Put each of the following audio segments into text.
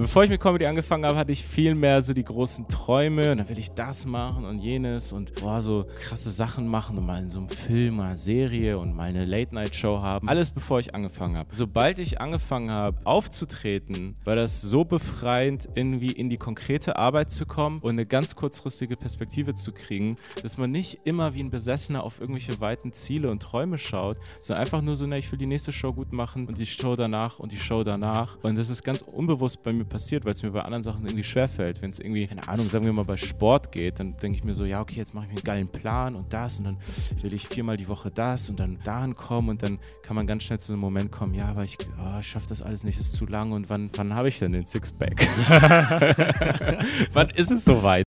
Bevor ich mit Comedy angefangen habe, hatte ich viel mehr so die großen Träume und dann will ich das machen und jenes und boah, so krasse Sachen machen und mal in so einem Film oder Serie und mal eine Late-Night-Show haben. Alles bevor ich angefangen habe. Sobald ich angefangen habe aufzutreten, war das so befreiend, irgendwie in die konkrete Arbeit zu kommen und eine ganz kurzfristige Perspektive zu kriegen, dass man nicht immer wie ein Besessener auf irgendwelche weiten Ziele und Träume schaut, sondern einfach nur so, na, ich will die nächste Show gut machen und die Show danach und die Show danach. Und das ist ganz unbewusst bei mir passiert, weil es mir bei anderen Sachen irgendwie schwerfällt. Wenn es irgendwie, keine Ahnung, sagen wir mal bei Sport geht, dann denke ich mir so, ja, okay, jetzt mache ich mir einen geilen Plan und das und dann will ich viermal die Woche das und dann dahin kommen und dann kann man ganz schnell zu einem Moment kommen, ja, aber ich, oh, schaffe das alles nicht, ist zu lang und wann, wann habe ich denn den Sixpack? wann ist es soweit?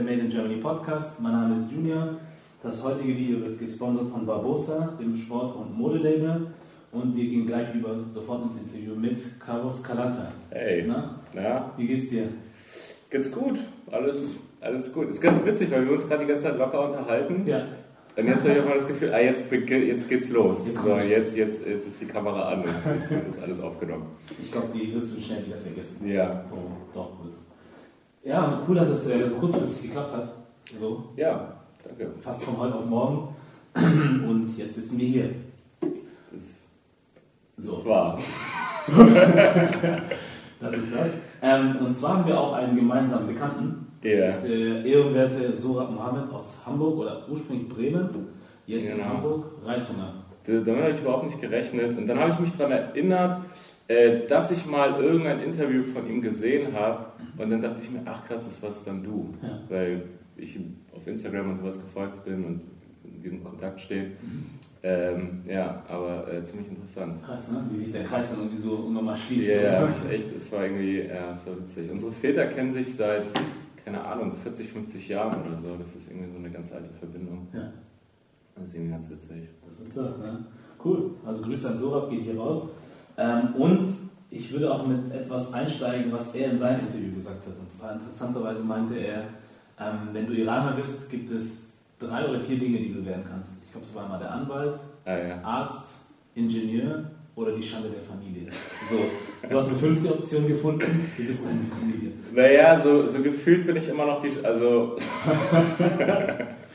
Der Made in Germany Podcast. Mein Name ist Junior. Das heutige Video wird gesponsert von Barbosa, dem Sport- und Modelabel. Und wir gehen gleich über sofort ins Interview mit Carlos Calanta. Hey. Na, Ja, wie geht's dir? geht's gut. Alles, alles gut. Ist ganz witzig, weil wir uns gerade die ganze Zeit locker unterhalten. Ja, Und jetzt habe ich auch mal das Gefühl, ah, jetzt, jetzt geht's los. Jetzt So, jetzt, jetzt, jetzt ist die Kamera an und jetzt wird das alles aufgenommen. ich glaube, die wirst du schnell wieder vergessen. Ja, Oh, doch, gut. Ja, cool, dass es äh, so kurzfristig geklappt hat. So, ja, danke. fast von heute auf morgen. Und jetzt sitzen wir hier. Das, So. das war. Das ist das. Ähm, und zwar haben wir auch einen gemeinsamen Bekannten. Das ist der ehrenwerte Surat Mohammed aus Hamburg oder ursprünglich Bremen, jetzt in Genau. Hamburg, Reishunger. Da- Damit habe ich überhaupt nicht gerechnet. Und dann habe ich mich daran erinnert, äh, dass ich mal irgendein Interview von ihm gesehen habe. Und dann dachte ich mir, ach krass, das warst dann du. Ja. Weil ich auf Instagram und sowas gefolgt bin und in Kontakt stehen. Ähm, ja, aber äh, ziemlich interessant. Krass, ne? wie sich der Kreis dann irgendwie so immer mal schließt. Ja, so, ich echt, es war irgendwie, ja, es war witzig. Unsere Väter kennen sich seit, keine Ahnung, 40, 50 Jahren oder so. Das ist irgendwie so eine ganz alte Verbindung. ja, Das ist irgendwie ganz witzig. das ist das. Ne? Cool. Also Grüße an Surat, geht hier raus. Ähm, und ich würde auch mit etwas einsteigen, was er in seinem Interview gesagt hat. Und zwar interessanterweise meinte er, ähm, wenn du Iraner bist, gibt es drei oder vier Dinge, die du werden kannst. Ich glaube, es war einmal der Anwalt, Ah ja. Arzt, Ingenieur oder die Schande der Familie. So, du hast eine fünfte Option gefunden, du bist eine Familie. Naja, so, so gefühlt bin ich immer noch die. Also.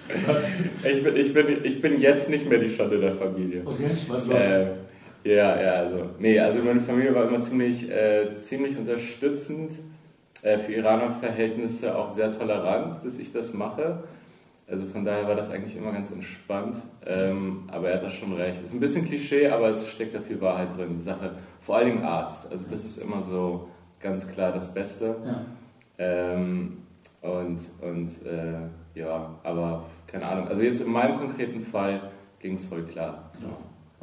ich, bin, ich, bin, ich bin jetzt nicht mehr die Schande der Familie. Okay, was war? Äh, ja, ja, also. Nee, also meine Familie war immer ziemlich, äh, ziemlich unterstützend. Äh, für Iraner-Verhältnisse auch sehr tolerant, dass ich das mache. Also von daher war das eigentlich immer ganz entspannt. Ähm, aber er hat da schon recht. Ist ein bisschen Klischee, aber es steckt da viel Wahrheit drin. Die Sache, vor allen Dingen Arzt. Also das ist immer so ganz klar das Beste. Ja. Ähm, und und äh, ja, aber keine Ahnung. Also jetzt in meinem konkreten Fall ging es voll klar.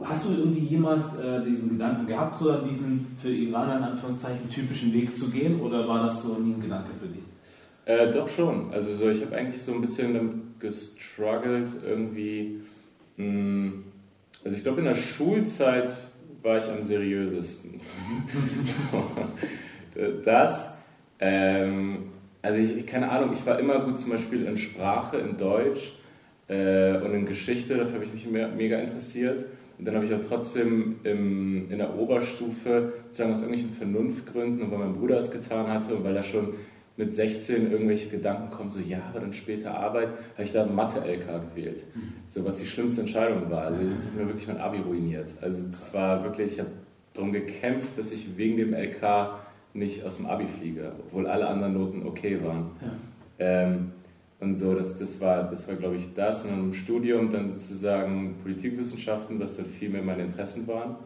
Hast du irgendwie jemals äh, diesen Gedanken gehabt, so diesen für Iraner in Anführungszeichen typischen Weg zu gehen oder war das so nie ein Gedanke für dich? Äh, doch schon. Also so, ich habe eigentlich so ein bisschen damit gestruggelt irgendwie. Mh, also ich glaube in der Schulzeit war ich am seriösesten. das, ähm, also ich, keine Ahnung, ich war immer gut zum Beispiel in Sprache, in Deutsch äh, und in Geschichte, dafür habe ich mich me mega interessiert. Und dann habe ich auch trotzdem im, in der Oberstufe, sozusagen aus irgendwelchen Vernunftgründen und weil mein Bruder es getan hatte und weil er schon mit 16 irgendwelche Gedanken kommen, so ja, aber dann später Arbeit, habe ich da Mathe-LK gewählt. So was die schlimmste Entscheidung war. Also jetzt hat mir wirklich mein Abi ruiniert. Also das war wirklich, ich habe darum gekämpft, dass ich wegen dem LK nicht aus dem Abi fliege, obwohl alle anderen Noten okay waren. Ja. Ähm, und so, das, das war, das war glaube ich, das. Und dann im Studium dann sozusagen Politikwissenschaften, was dann viel mehr meine Interessen waren.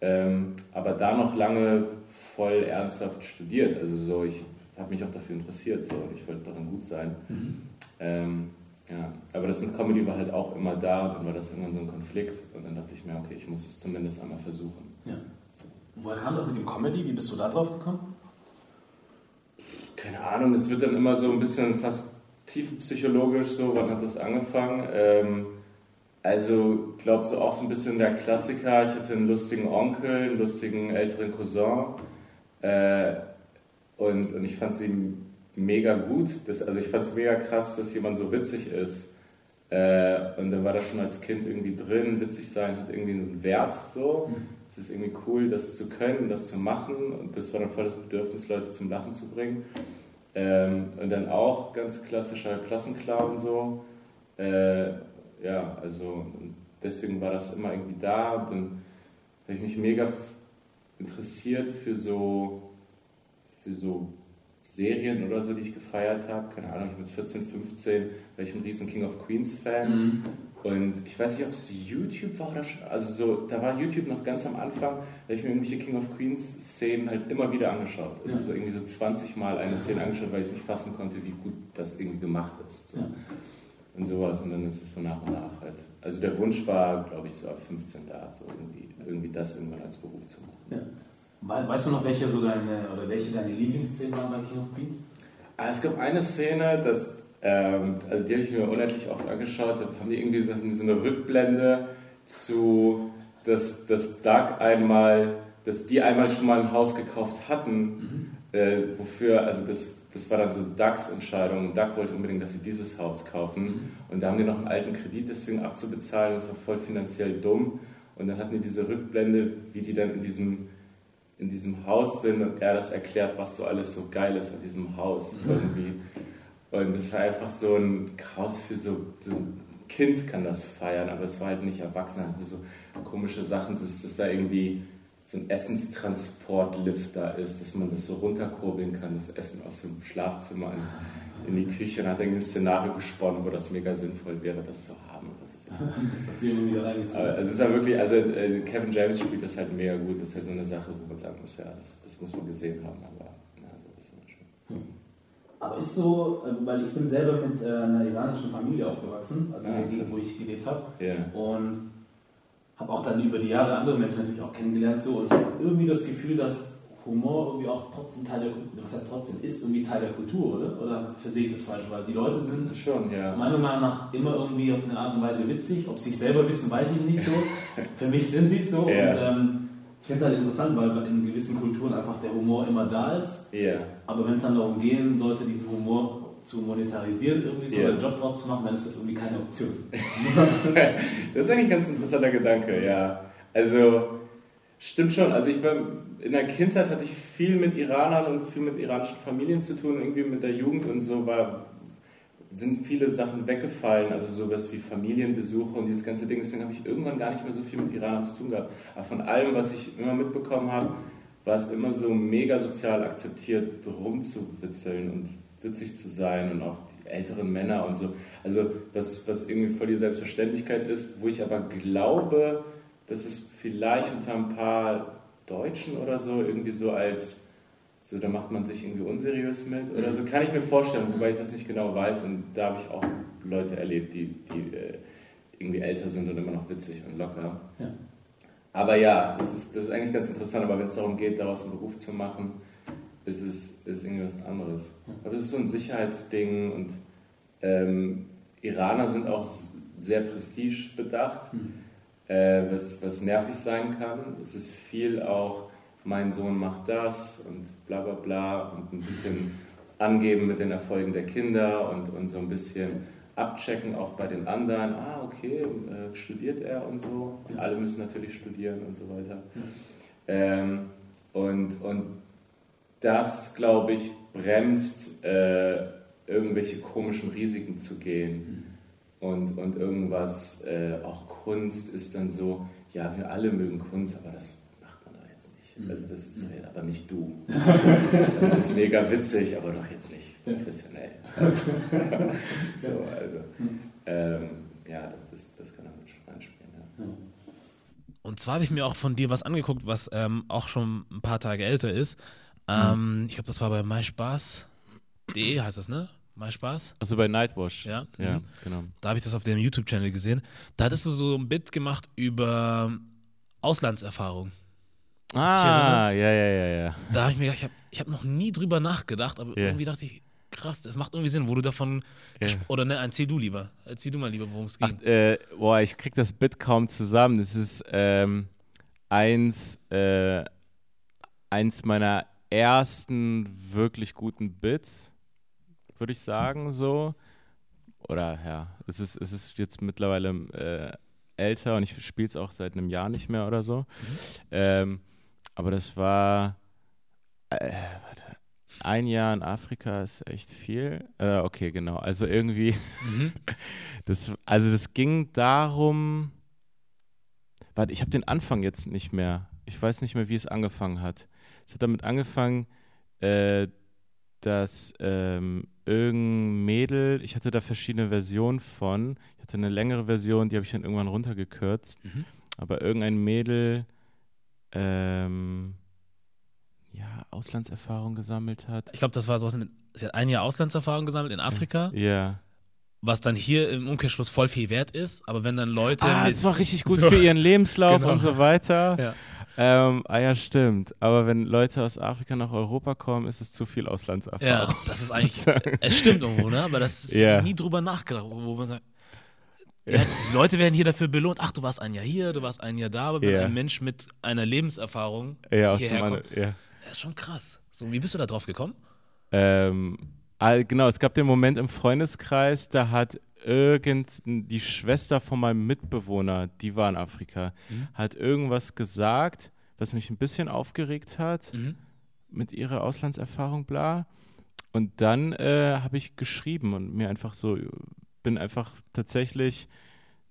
Ähm, aber da noch lange voll ernsthaft studiert. Also so, ich habe mich auch dafür interessiert so, und ich wollte darin gut sein. Mhm. Ähm, ja, aber das mit Comedy war halt auch immer da und dann war das irgendwann so ein Konflikt und dann dachte ich mir, okay, ich muss es zumindest einmal versuchen. Ja. Woher kam das mit dem Comedy? Wie bist du da drauf gekommen? keine Ahnung, es wird dann immer so ein bisschen fast tiefenpsychologisch, so, wann hat das angefangen? Ähm, also, glaubst du auch so ein bisschen der Klassiker, ich hatte einen lustigen Onkel, einen lustigen älteren Cousin äh, und, und ich fand sie mega gut. Das, also ich fand es mega krass, dass jemand so witzig ist. Äh, und dann war das schon als Kind irgendwie drin. Witzig sein hat irgendwie einen Wert so. Mhm. Es ist irgendwie cool, das zu können, das zu machen. Und das war dann voll das Bedürfnis, Leute zum Lachen zu bringen. Ähm, und dann auch ganz klassischer Klassenclown so. Äh, ja, also deswegen war das immer irgendwie da. Und dann habe ich mich mega interessiert für so, für so Serien oder so, die ich gefeiert habe. Keine Ahnung, ich mit 14, 15 war ich ein riesen King of Queens Fan. Mhm. Und ich weiß nicht, ob es YouTube war oder schon. Also so, da war YouTube noch ganz am Anfang, da habe ich mir irgendwelche King of Queens Szenen halt immer wieder angeschaut. Also ja. so irgendwie so 20 Mal eine Szene angeschaut, weil ich es nicht fassen konnte, wie gut das irgendwie gemacht ist. So. Ja. Und sowas. Und dann ist es so nach und nach halt. Also der Wunsch war, glaube ich, so ab 15 da, so irgendwie, irgendwie das irgendwann als Beruf zu machen. Ja. Weißt du noch, welche so deine oder welche deine Lieblingsszenen waren bei King of Queens? Ah, es gab eine Szene, das, ähm, also die habe ich mir unendlich oft angeschaut, da haben die irgendwie so, so eine Rückblende zu, dass, dass Doug einmal, dass die einmal schon mal ein Haus gekauft hatten, mhm. äh, wofür, also das, das war dann so Dougs Entscheidung. Doug wollte unbedingt, dass sie dieses Haus kaufen. Mhm. Und da haben die noch einen alten Kredit deswegen abzubezahlen. Das war voll finanziell dumm. Und dann hatten die diese Rückblende, wie die dann in diesem in diesem Haus sind und er das erklärt, was so alles so geil ist an diesem Haus irgendwie. Und es war einfach so ein Chaos für so, so, ein Kind kann das feiern, aber es war halt nicht erwachsen, hatte so komische Sachen, dass, dass da irgendwie so ein Essenstransportlift da ist, dass man das so runterkurbeln kann, das Essen aus dem Schlafzimmer ins, in die Küche und hat irgendwie ein Szenario gesponnen, wo das mega sinnvoll wäre, das zu haben. Das ist das. Also es ist ja wirklich, also äh, Kevin James spielt das halt mega gut. Das ist halt so eine Sache, wo man sagen muss, ja, das, das muss man gesehen haben. Aber ja, so ist immer schön. Hm. Aber ist so, also, weil ich bin selber mit äh, einer iranischen Familie aufgewachsen, also in der Gegend, wo ich gelebt habe. Yeah. Und habe auch dann über die Jahre andere Menschen natürlich auch kennengelernt. So, und ich habe irgendwie das Gefühl, dass Humor irgendwie auch trotzdem Teil der Kultur, was heißt trotzdem, ist irgendwie Teil der Kultur, oder? Oder versehe ich das falsch? Weil die Leute sind schon, ja. meiner Meinung nach immer irgendwie auf eine Art und Weise witzig. Ob sie es selber wissen, weiß ich nicht so. Für mich sind sie es so. Ja. Und ähm, ich finde es halt interessant, weil in gewissen Kulturen einfach der Humor immer da ist. Ja. Aber wenn es dann darum gehen sollte, diesen Humor zu monetarisieren, irgendwie so yeah. einen Job draus zu machen, dann ist das irgendwie keine Option. das ist eigentlich ein ganz interessanter Gedanke, ja. Also, stimmt schon. Also, ich war in der Kindheit hatte ich viel mit Iranern und viel mit iranischen Familien zu tun, irgendwie mit der Jugend und so war, sind viele Sachen weggefallen, also sowas wie Familienbesuche und dieses ganze Ding. Deswegen habe ich irgendwann gar nicht mehr so viel mit Iranern zu tun gehabt. Aber von allem, was ich immer mitbekommen habe, war es immer so mega sozial akzeptiert, rumzuwitzeln und witzig zu sein und auch die älteren Männer und so. Also was, was irgendwie voll die Selbstverständlichkeit ist, wo ich aber glaube, dass es vielleicht unter ein paar Deutschen oder so irgendwie so als, so da macht man sich irgendwie unseriös mit oder so, kann ich mir vorstellen, wobei ich das nicht genau weiß und da habe ich auch Leute erlebt, die, die äh, irgendwie älter sind und immer noch witzig und locker. Ja. Aber ja, das ist, das ist eigentlich ganz interessant, aber wenn es darum geht, daraus einen Beruf zu machen, ist es, ist es irgendwie was anderes. Aber es ist so ein Sicherheitsding und ähm, Iraner sind auch sehr prestigebedacht. Mhm äh, was, was nervig sein kann. Es ist viel auch, mein Sohn macht das und bla bla bla und ein bisschen angeben mit den Erfolgen der Kinder und, und so ein bisschen abchecken auch bei den anderen. Ah, okay, äh, studiert er und so. Und alle müssen natürlich studieren und so weiter. Ähm, und, und das, glaube ich, bremst äh, irgendwelche komischen Risiken zu gehen. Mhm. Und, und irgendwas, äh, auch Kunst ist dann so, ja, wir alle mögen Kunst, aber das macht man da jetzt nicht. Mhm. Also das ist mhm. aber nicht du. das ist mega witzig, aber doch jetzt nicht professionell. Also, so, also, mhm. ähm, ja, das, ist, das kann damit schon reinspielen. Ja. Und zwar habe ich mir auch von dir was angeguckt, was ähm, auch schon ein paar Tage älter ist. Ähm, mhm. Ich glaube, das war bei myspaß.de heißt das, ne? Mal Spaß. Also bei Nightwash. Ja, ja mhm. genau. Da habe ich das auf dem YouTube-Channel gesehen. Da hattest du so ein Bit gemacht über Auslandserfahrung. Ah, ja, ja, ja, ja. Da habe ich mir gedacht, ich habe ich hab noch nie drüber nachgedacht, aber yeah. irgendwie dachte ich, krass, das macht irgendwie Sinn, wo du davon. Yeah. Oder ne, erzähl du lieber. Erzähl du mal lieber, worum es geht. Äh, boah, ich krieg das Bit kaum zusammen. Das ist ähm, eins, äh, eins meiner ersten wirklich guten Bits würde ich sagen, so. Oder ja, es ist, es ist jetzt mittlerweile äh, älter und ich spiele es auch seit einem Jahr nicht mehr oder so. Mhm. Ähm, aber das war äh, warte, ein Jahr in Afrika ist echt viel. Äh, okay, genau. Also irgendwie, mhm. das, also das ging darum. Warte, ich habe den Anfang jetzt nicht mehr. Ich weiß nicht mehr, wie es angefangen hat. Es hat damit angefangen, äh, dass ähm, irgendein Mädel, ich hatte da verschiedene Versionen von. Ich hatte eine längere Version, die habe ich dann irgendwann runtergekürzt. Mhm. Aber irgendein Mädel ähm, ja, Auslandserfahrung gesammelt hat. Ich glaube, das war sowas mit, sie hat ein Jahr Auslandserfahrung gesammelt in Afrika. Ja. Was dann hier im Umkehrschluss voll viel wert ist, aber wenn dann Leute. Ah, das war richtig gut so für ihren Lebenslauf genau. und so weiter. Ja. Ähm, ah ja, stimmt. Aber wenn Leute aus Afrika nach Europa kommen, ist es zu viel Auslandserfahrung. Ja, das ist eigentlich. es stimmt irgendwo, ne? Aber das ist yeah. nie drüber nachgedacht, wo man sagt. Ja, die Leute werden hier dafür belohnt. Ach, du warst ein Jahr hier, du warst ein Jahr da, aber wenn ein Mensch mit einer Lebenserfahrung ja, hierher kommt, ja. Das ist schon krass. So, wie bist du da drauf gekommen? Ähm, genau, es gab den Moment im Freundeskreis, da hat irgend die Schwester von meinem Mitbewohner, die war in Afrika, mhm. hat irgendwas gesagt, was mich ein bisschen aufgeregt hat mhm. mit ihrer Auslandserfahrung, bla. Und dann äh, habe ich geschrieben und mir einfach so, bin einfach tatsächlich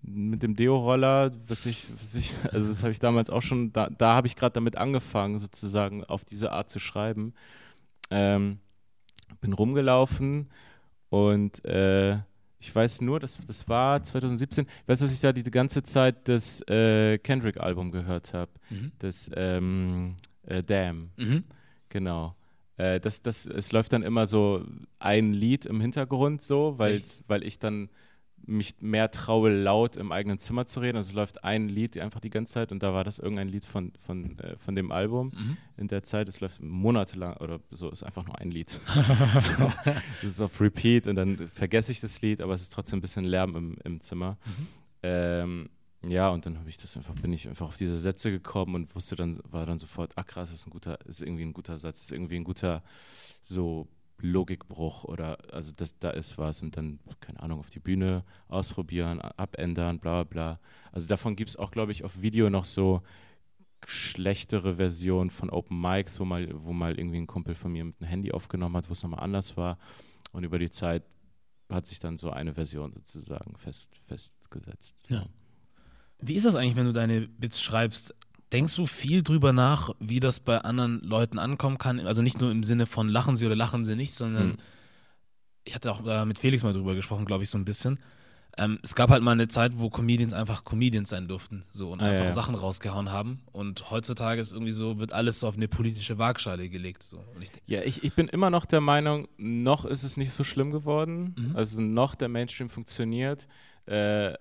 mit dem Deo-Roller, was ich, was ich, also das habe ich damals auch schon, da, da habe ich gerade damit angefangen, sozusagen auf diese Art zu schreiben. Ähm, bin rumgelaufen und äh, ich weiß nur, dass das war 2017. Ich weiß, dass ich da die, die ganze Zeit das äh, Kendrick-Album gehört habe. Mhm. Das ähm, äh, Damn. Mhm. Genau. Äh, das, das, es läuft dann immer so ein Lied im Hintergrund so, weil's, weil ich dann mich mehr traue, laut im eigenen Zimmer zu reden. Also es läuft ein Lied einfach die ganze Zeit und da war das irgendein Lied von, von, äh, von dem Album mhm. in der Zeit. Es läuft monatelang oder so, ist einfach nur ein Lied. so, das ist auf Repeat und dann vergesse ich das Lied, aber es ist trotzdem ein bisschen Lärm im, im Zimmer. Mhm. Ähm, ja, und dann habe ich das einfach, bin ich einfach auf diese Sätze gekommen und wusste dann, war dann sofort, ach krass, ist ein guter, ist irgendwie ein guter Satz, ist irgendwie ein guter so Logikbruch oder also das, da ist was und dann, keine Ahnung, auf die Bühne ausprobieren, abändern, bla bla. Also davon gibt es auch, glaube ich, auf Video noch so schlechtere Versionen von Open Mics, wo mal, wo mal irgendwie ein Kumpel von mir mit einem Handy aufgenommen hat, wo es nochmal anders war. Und über die Zeit hat sich dann so eine Version sozusagen fest, festgesetzt. Ja. Wie ist das eigentlich, wenn du deine Bits schreibst? Denkst du viel drüber nach, wie das bei anderen Leuten ankommen kann? Also nicht nur im Sinne von lachen sie oder lachen sie nicht, sondern hm. ich hatte auch äh, mit Felix mal drüber gesprochen, glaube ich, so ein bisschen. Ähm, es gab halt mal eine Zeit, wo Comedians einfach Comedians sein durften so und ah, einfach ja. Sachen rausgehauen haben. Und heutzutage ist irgendwie so, wird alles so auf eine politische Waagschale gelegt. So. Ich ja, ich, ich bin immer noch der Meinung, noch ist es nicht so schlimm geworden. Mhm. Also noch der Mainstream funktioniert. Äh,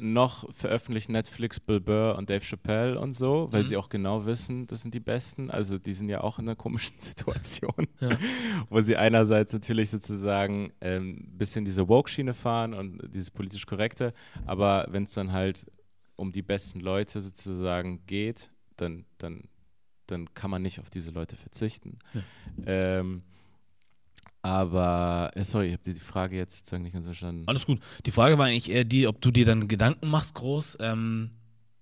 noch veröffentlicht Netflix Bill Burr und Dave Chappelle und so, weil mhm. sie auch genau wissen, das sind die Besten. Also die sind ja auch in einer komischen Situation, ja. wo sie einerseits natürlich sozusagen ein ähm, bisschen diese Woke-Schiene fahren und dieses politisch Korrekte, aber wenn es dann halt um die besten Leute sozusagen geht, dann, dann, dann kann man nicht auf diese Leute verzichten. Ja. Ähm, aber, äh, sorry, ich habe die Frage jetzt sozusagen nicht ganz verstanden. Alles gut. Die Frage war eigentlich eher die, ob du dir dann Gedanken machst, groß. Ähm,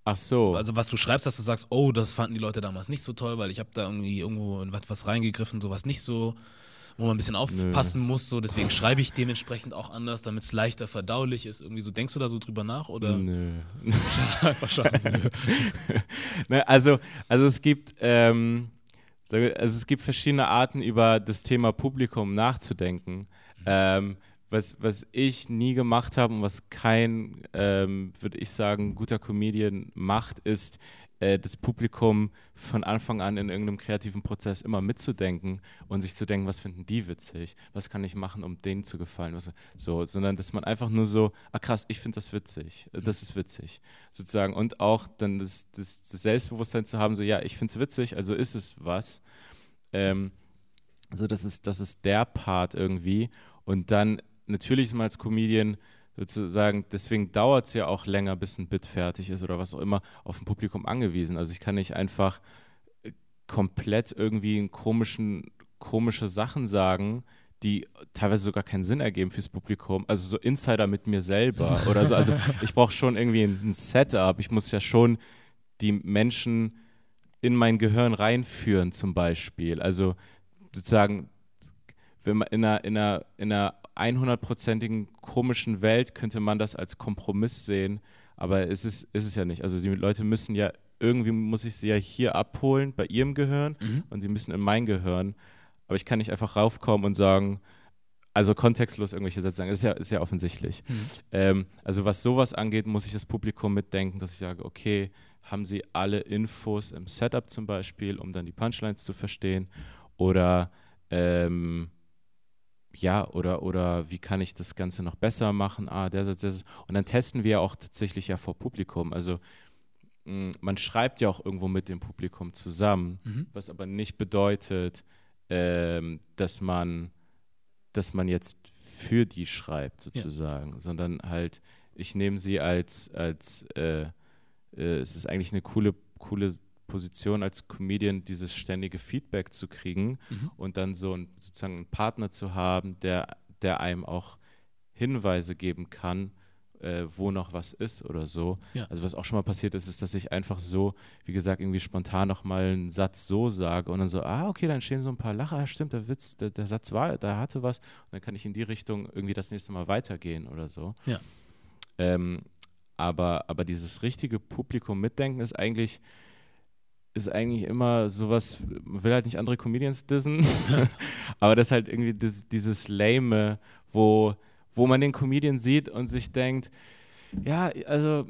Ach so. Also, was du schreibst, dass du sagst, oh, das fanden die Leute damals nicht so toll, weil ich habe da irgendwie irgendwo in was reingegriffen, sowas nicht so, wo man ein bisschen aufpassen Nö. muss. So, deswegen schreibe ich dementsprechend auch anders, damit es leichter verdaulich ist. Irgendwie so. Denkst du da so drüber nach? Oder? Nö. Wahrscheinlich. ne, also, also, es gibt. Ähm, also es gibt verschiedene Arten, über das Thema Publikum nachzudenken. Mhm. Ähm, was, was ich nie gemacht habe und was kein, ähm, würde ich sagen, guter Comedian macht, ist, äh, das Publikum von Anfang an in irgendeinem kreativen Prozess immer mitzudenken und sich zu denken, was finden die witzig, was kann ich machen, um denen zu gefallen, was, so, sondern dass man einfach nur so, ah krass, ich finde das witzig, äh, das ist witzig, sozusagen. Und auch dann das, das, das Selbstbewusstsein zu haben, so ja, ich finde es witzig, also ist es was. Ähm, also das ist, das ist der Part irgendwie. Und dann natürlich ist man als Comedian sozusagen, deswegen dauert es ja auch länger, bis ein Bit fertig ist oder was auch immer, auf ein Publikum angewiesen. Also ich kann nicht einfach äh, komplett irgendwie einen komischen, komische Sachen sagen, die teilweise sogar keinen Sinn ergeben fürs Publikum. Also so Insider mit mir selber oder so. Also ich brauche schon irgendwie ein, ein Setup. Ich muss ja schon die Menschen in mein Gehirn reinführen, zum Beispiel. Also sozusagen, wenn man in einer, in einer, in einer 100%igen komischen Welt könnte man das als Kompromiss sehen, aber es ist, ist es ja nicht. Also die Leute müssen ja, irgendwie muss ich sie ja hier abholen bei ihrem Gehirn Mhm. und sie müssen in mein Gehirn. Aber ich kann nicht einfach raufkommen und sagen, also kontextlos irgendwelche Sätze sagen, das ist ja, ist ja offensichtlich. Mhm. Ähm, also was sowas angeht, muss ich das Publikum mitdenken, dass ich sage, okay, haben sie alle Infos im Setup zum Beispiel, um dann die Punchlines zu verstehen? Oder ähm, ja, oder, oder wie kann ich das Ganze noch besser machen? Ah, der der Satz. Und dann testen wir ja auch tatsächlich ja vor Publikum. Also mh, man schreibt ja auch irgendwo mit dem Publikum zusammen, Mhm. was aber nicht bedeutet, ähm, dass man, dass man jetzt für die schreibt sozusagen, sondern halt, ich nehme sie als, als äh, äh, es ist eigentlich eine coole, coole Position als Comedian, dieses ständige Feedback zu kriegen Mhm. und dann so ein, sozusagen einen Partner zu haben, der, der einem auch Hinweise geben kann, äh, wo noch was ist oder so. Ja. Also was auch schon mal passiert ist, ist, dass ich einfach so, wie gesagt, irgendwie spontan noch mal einen Satz so sage und dann so, ah, okay, dann stehen so ein paar Lacher, stimmt, der Witz, der, der Satz war, da hatte was und dann kann ich in die Richtung irgendwie das nächste Mal weitergehen oder so. Ja. Ähm, aber, aber dieses richtige Publikum mitdenken ist eigentlich, ist eigentlich immer sowas, man will halt nicht andere Comedians dissen, aber das ist halt irgendwie das, dieses Lame, wo, wo man den Comedian sieht und sich denkt, ja, also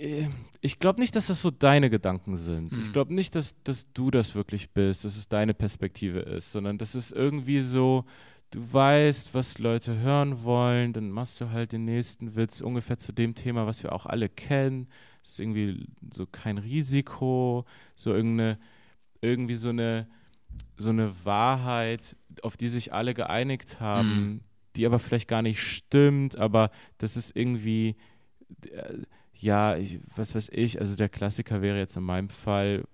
äh, ich glaube nicht, dass das so deine Gedanken sind. Ich Mhm. glaube nicht, dass, dass du das wirklich bist, dass es deine Perspektive ist, sondern das ist irgendwie so, du weißt, was Leute hören wollen, dann machst du halt den nächsten Witz ungefähr zu dem Thema, was wir auch alle kennen. Das ist irgendwie so kein Risiko, so irgendeine, irgendwie so eine, so eine Wahrheit, auf die sich alle geeinigt haben, Mhm. die aber vielleicht gar nicht stimmt, aber das ist irgendwie, äh, ja, ich, was weiß ich, also der Klassiker wäre jetzt in meinem Fall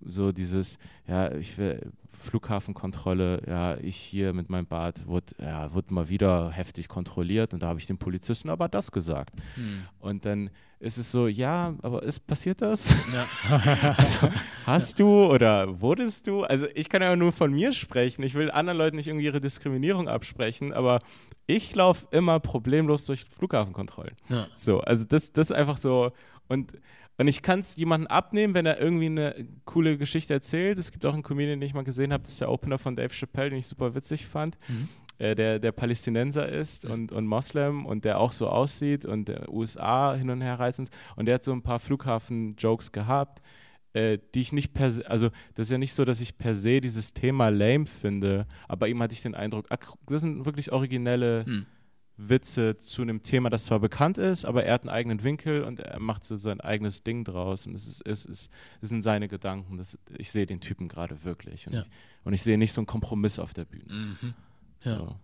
so dieses, ja, ich will Flughafenkontrolle, ja, ich hier mit meinem Bad wurde, ja, wurde mal wieder heftig kontrolliert und da habe ich dem Polizisten aber das gesagt. Mhm. Und dann ist es so, ja, aber ist passiert das? Ja. Also, hast du oder wurdest du? Also ich kann ja nur von mir sprechen. Ich will anderen Leuten nicht irgendwie ihre Diskriminierung absprechen, aber ich laufe immer problemlos durch Flughafenkontrollen. Ja. So, also das, das ist einfach so. Und, und ich kann es jemandem abnehmen, wenn er irgendwie eine coole Geschichte erzählt. Es gibt auch einen Comedian, den ich mal gesehen habe, das ist der Opener von Dave Chappelle, den ich super witzig fand. Mhm. Äh, der, der Palästinenser ist und, und Moslem und der auch so aussieht und der USA hin und her reist. Und, und der hat so ein paar Flughafen-Jokes gehabt, äh, die ich nicht per se, also das ist ja nicht so, dass ich per se dieses Thema lame finde, aber ihm hatte ich den Eindruck, das sind wirklich originelle Mhm. Witze zu einem Thema, das zwar bekannt ist, aber er hat einen eigenen Winkel und er macht so sein eigenes Ding draus und es ist, es ist, es sind seine Gedanken. Das, ich sehe den Typen gerade wirklich und, Ja. ich, und ich sehe nicht so einen Kompromiss auf der Bühne. Mhm. Ja. So.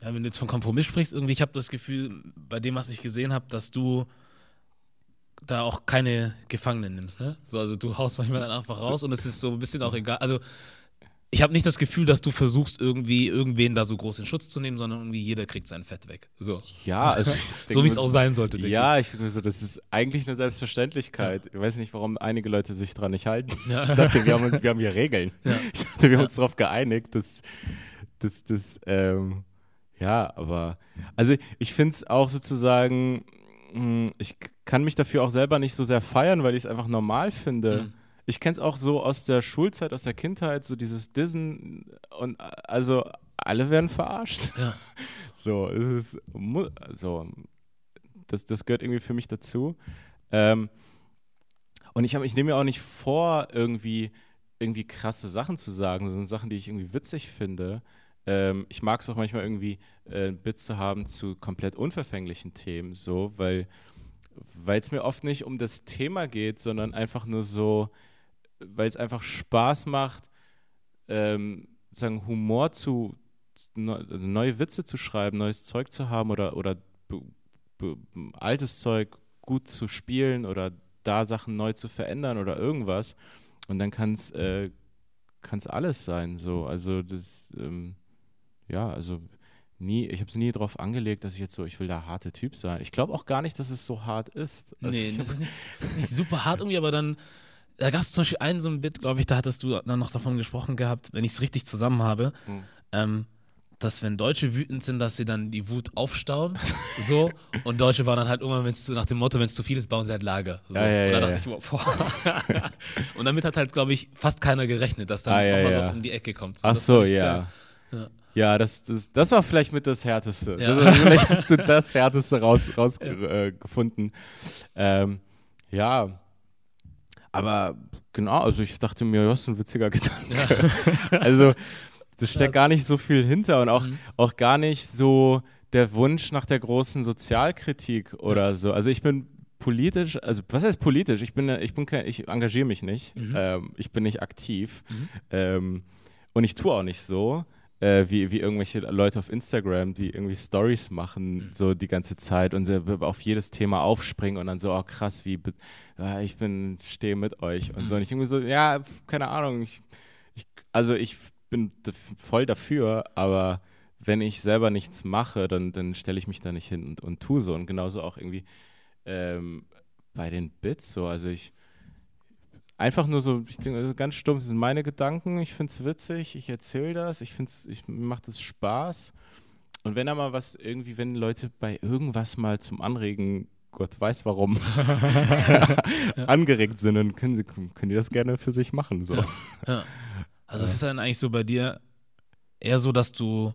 Ja, wenn du jetzt von Kompromiss sprichst, irgendwie, ich habe das Gefühl, bei dem, was ich gesehen habe, dass du da auch keine Gefangenen nimmst, ne? So, also du haust manchmal dann einfach raus und es ist so ein bisschen auch egal. Also ich habe nicht das Gefühl, dass du versuchst, irgendwie irgendwen da so groß in Schutz zu nehmen, sondern irgendwie jeder kriegt sein Fett weg. So, Ja, also so wie es auch sein sollte. denke Ja, ich denke so, das ist eigentlich eine Selbstverständlichkeit. Ich weiß nicht, warum einige Leute sich dran nicht halten. Ja. Ich dachte, wir haben, wir haben hier Regeln. Ja. Ich dachte, wir haben uns darauf geeinigt, dass das, das, ähm, ja, aber, also ich finde es auch sozusagen, mh, ich kann mich dafür auch selber nicht so sehr feiern, weil ich es einfach normal finde. Mhm. Ich kenne es auch so aus der Schulzeit, aus der Kindheit, so dieses Dissen und also alle werden verarscht. Ja. So, es ist, also, das, das gehört irgendwie für mich dazu. Ähm, und ich, hab- ich nehme mir auch nicht vor, irgendwie, irgendwie krasse Sachen zu sagen, sondern Sachen, die ich irgendwie witzig finde. Ähm, ich mag es auch manchmal irgendwie, äh, Bits zu haben zu komplett unverfänglichen Themen, so, weil es mir oft nicht um das Thema geht, sondern einfach nur so, weil es einfach Spaß macht, ähm, sagen Humor zu, neu- neue Witze zu schreiben, neues Zeug zu haben oder, oder be, be, altes Zeug gut zu spielen oder da Sachen neu zu verändern oder irgendwas. Und dann kann es äh, kann's alles sein. So. Also das, ähm, ja, also nie, ich habe es nie darauf angelegt, dass ich jetzt so, ich will der harte Typ sein. Ich glaube auch gar nicht, dass es so hart ist. Also nee, das ist nicht, nicht super hart irgendwie, aber dann, da gab es zum Beispiel einen so ein Bit, glaube ich, da hattest du dann noch davon gesprochen gehabt, wenn ich es richtig zusammen habe, Hm. ähm, dass wenn Deutsche wütend sind, dass sie dann die Wut aufstauen, so, und Deutsche waren dann halt irgendwann, wenn es zu, nach dem Motto, wenn es zu viel ist, bauen sie halt Lager. So. Ja, ja, und da dachte ja. ich immer, boah. und damit hat halt, glaube ich, fast keiner gerechnet, dass dann Ah, auch mal sowas um die Ecke kommt. Ach so, fand ich ja. Ja. Das, das, das war vielleicht mit das Härteste. Ja. Das, vielleicht hast du das Härteste raus, raus äh, gefunden. Ähm, ja, aber genau, also ich dachte mir, ja, das ist ein witziger Gedanke. Also, das steckt gar nicht so viel hinter und auch, Mhm. auch gar nicht so der Wunsch nach der großen Sozialkritik oder so. Also ich bin politisch, also was heißt politisch? Ich bin, ich bin kein, ich engagiere mich nicht. Mhm. Ähm, ich bin nicht aktiv. Mhm. Ähm, und ich tue auch nicht so. Äh, wie, wie irgendwelche Leute auf Instagram, die irgendwie Stories machen, Mhm. so die ganze Zeit und sie auf jedes Thema aufspringen und dann so, oh krass, wie, ja, ich bin, stehe mit euch und so. Und ich irgendwie so, ja, keine Ahnung, ich, ich, also ich bin voll dafür, aber wenn ich selber nichts mache, dann, dann stelle ich mich da nicht hin und, und tue so. Und genauso auch irgendwie ähm, bei den Bits so. Also ich einfach nur so, ich denke, also ganz stumpf, das sind meine Gedanken, ich finde es witzig, ich erzähle das, ich finde es, ich, macht es Spaß. Und wenn da mal was irgendwie, wenn Leute bei irgendwas mal zum Anregen, Gott weiß warum, angeregt sind, dann können, sie, können die das gerne für sich machen. So. Ja. Also es ist dann eigentlich so bei dir eher so, dass du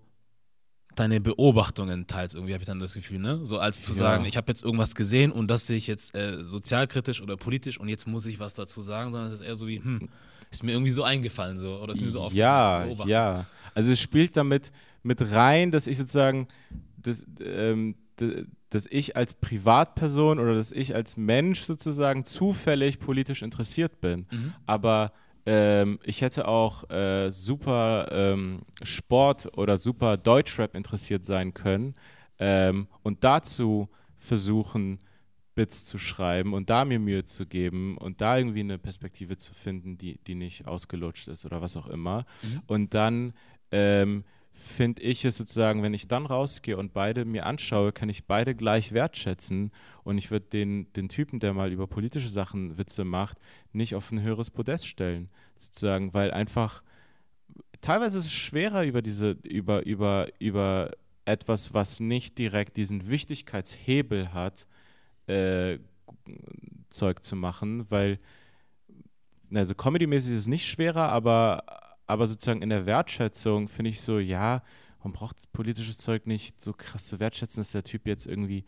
deine Beobachtungen teilst, irgendwie habe ich dann das Gefühl, ne? So als zu Ja. sagen, ich habe jetzt irgendwas gesehen und das sehe ich jetzt äh, sozialkritisch oder politisch und jetzt muss ich was dazu sagen, sondern es ist eher so wie, hm, ist mir irgendwie so eingefallen so oder ist mir so aufgefallen. Ja, ja. Also es spielt damit mit rein, dass ich sozusagen, dass, ähm, dass ich als Privatperson oder dass ich als Mensch sozusagen zufällig politisch interessiert bin. Mhm. Aber ähm, ich hätte auch äh, super ähm, Sport oder super Deutschrap interessiert sein können ähm, und dazu versuchen, Bits zu schreiben und da mir Mühe zu geben und da irgendwie eine Perspektive zu finden, die, die nicht ausgelutscht ist oder was auch immer. Mhm. Und dann ähm, finde ich es sozusagen, wenn ich dann rausgehe und beide mir anschaue, kann ich beide gleich wertschätzen. Und ich würde den, den Typen, der mal über politische Sachen Witze macht, nicht auf ein höheres Podest stellen, sozusagen, weil einfach teilweise ist es schwerer über diese, über, über, über etwas, was nicht direkt diesen Wichtigkeitshebel hat, äh, Zeug zu machen, weil also Comedy-mäßig ist es nicht schwerer, aber, aber sozusagen in der Wertschätzung finde ich so, ja, man braucht politisches Zeug nicht so krass zu wertschätzen, dass der Typ jetzt irgendwie,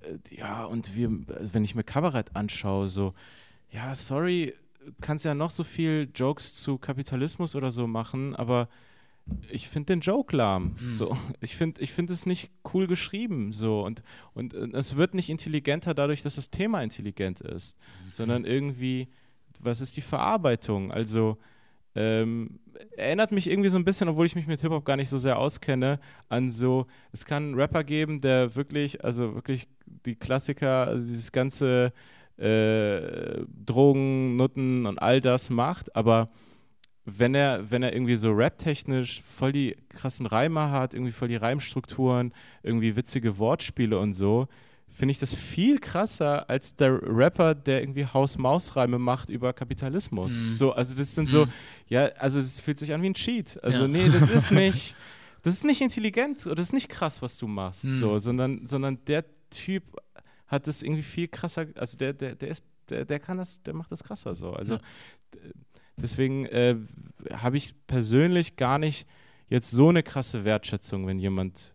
äh, ja, und wir, wenn ich mir Kabarett anschaue, so, ja, sorry, kannst ja noch so viel Jokes zu Kapitalismus oder so machen, aber ich finde den Joke lahm. So, ich finde ich find es nicht cool geschrieben. So. Und, und äh, es wird nicht intelligenter dadurch, dass das Thema intelligent ist, sondern irgendwie, was ist die Verarbeitung? Also ähm, erinnert mich irgendwie so ein bisschen, obwohl ich mich mit Hip-Hop gar nicht so sehr auskenne, an so, es kann einen Rapper geben, der wirklich, also wirklich die Klassiker, also dieses ganze äh, Drogen, Nutten und all das macht, aber wenn er, wenn er irgendwie so raptechnisch voll die krassen Reime hat, irgendwie voll die Reimstrukturen, irgendwie witzige Wortspiele und so, finde ich das viel krasser als der Rapper, der irgendwie Haus-Maus-Reime macht über Kapitalismus. Mhm. So, also das sind so, Mhm. ja, also es fühlt sich an wie ein Cheat. Also Ja. nee, das ist nicht, das ist nicht intelligent oder das ist nicht krass, was du machst, Mhm. so, sondern, sondern der Typ hat das irgendwie viel krasser, also der, der, der ist, der, der kann das, der macht das krasser so. Also Ja. deswegen äh, habe ich persönlich gar nicht jetzt so eine krasse Wertschätzung, wenn jemand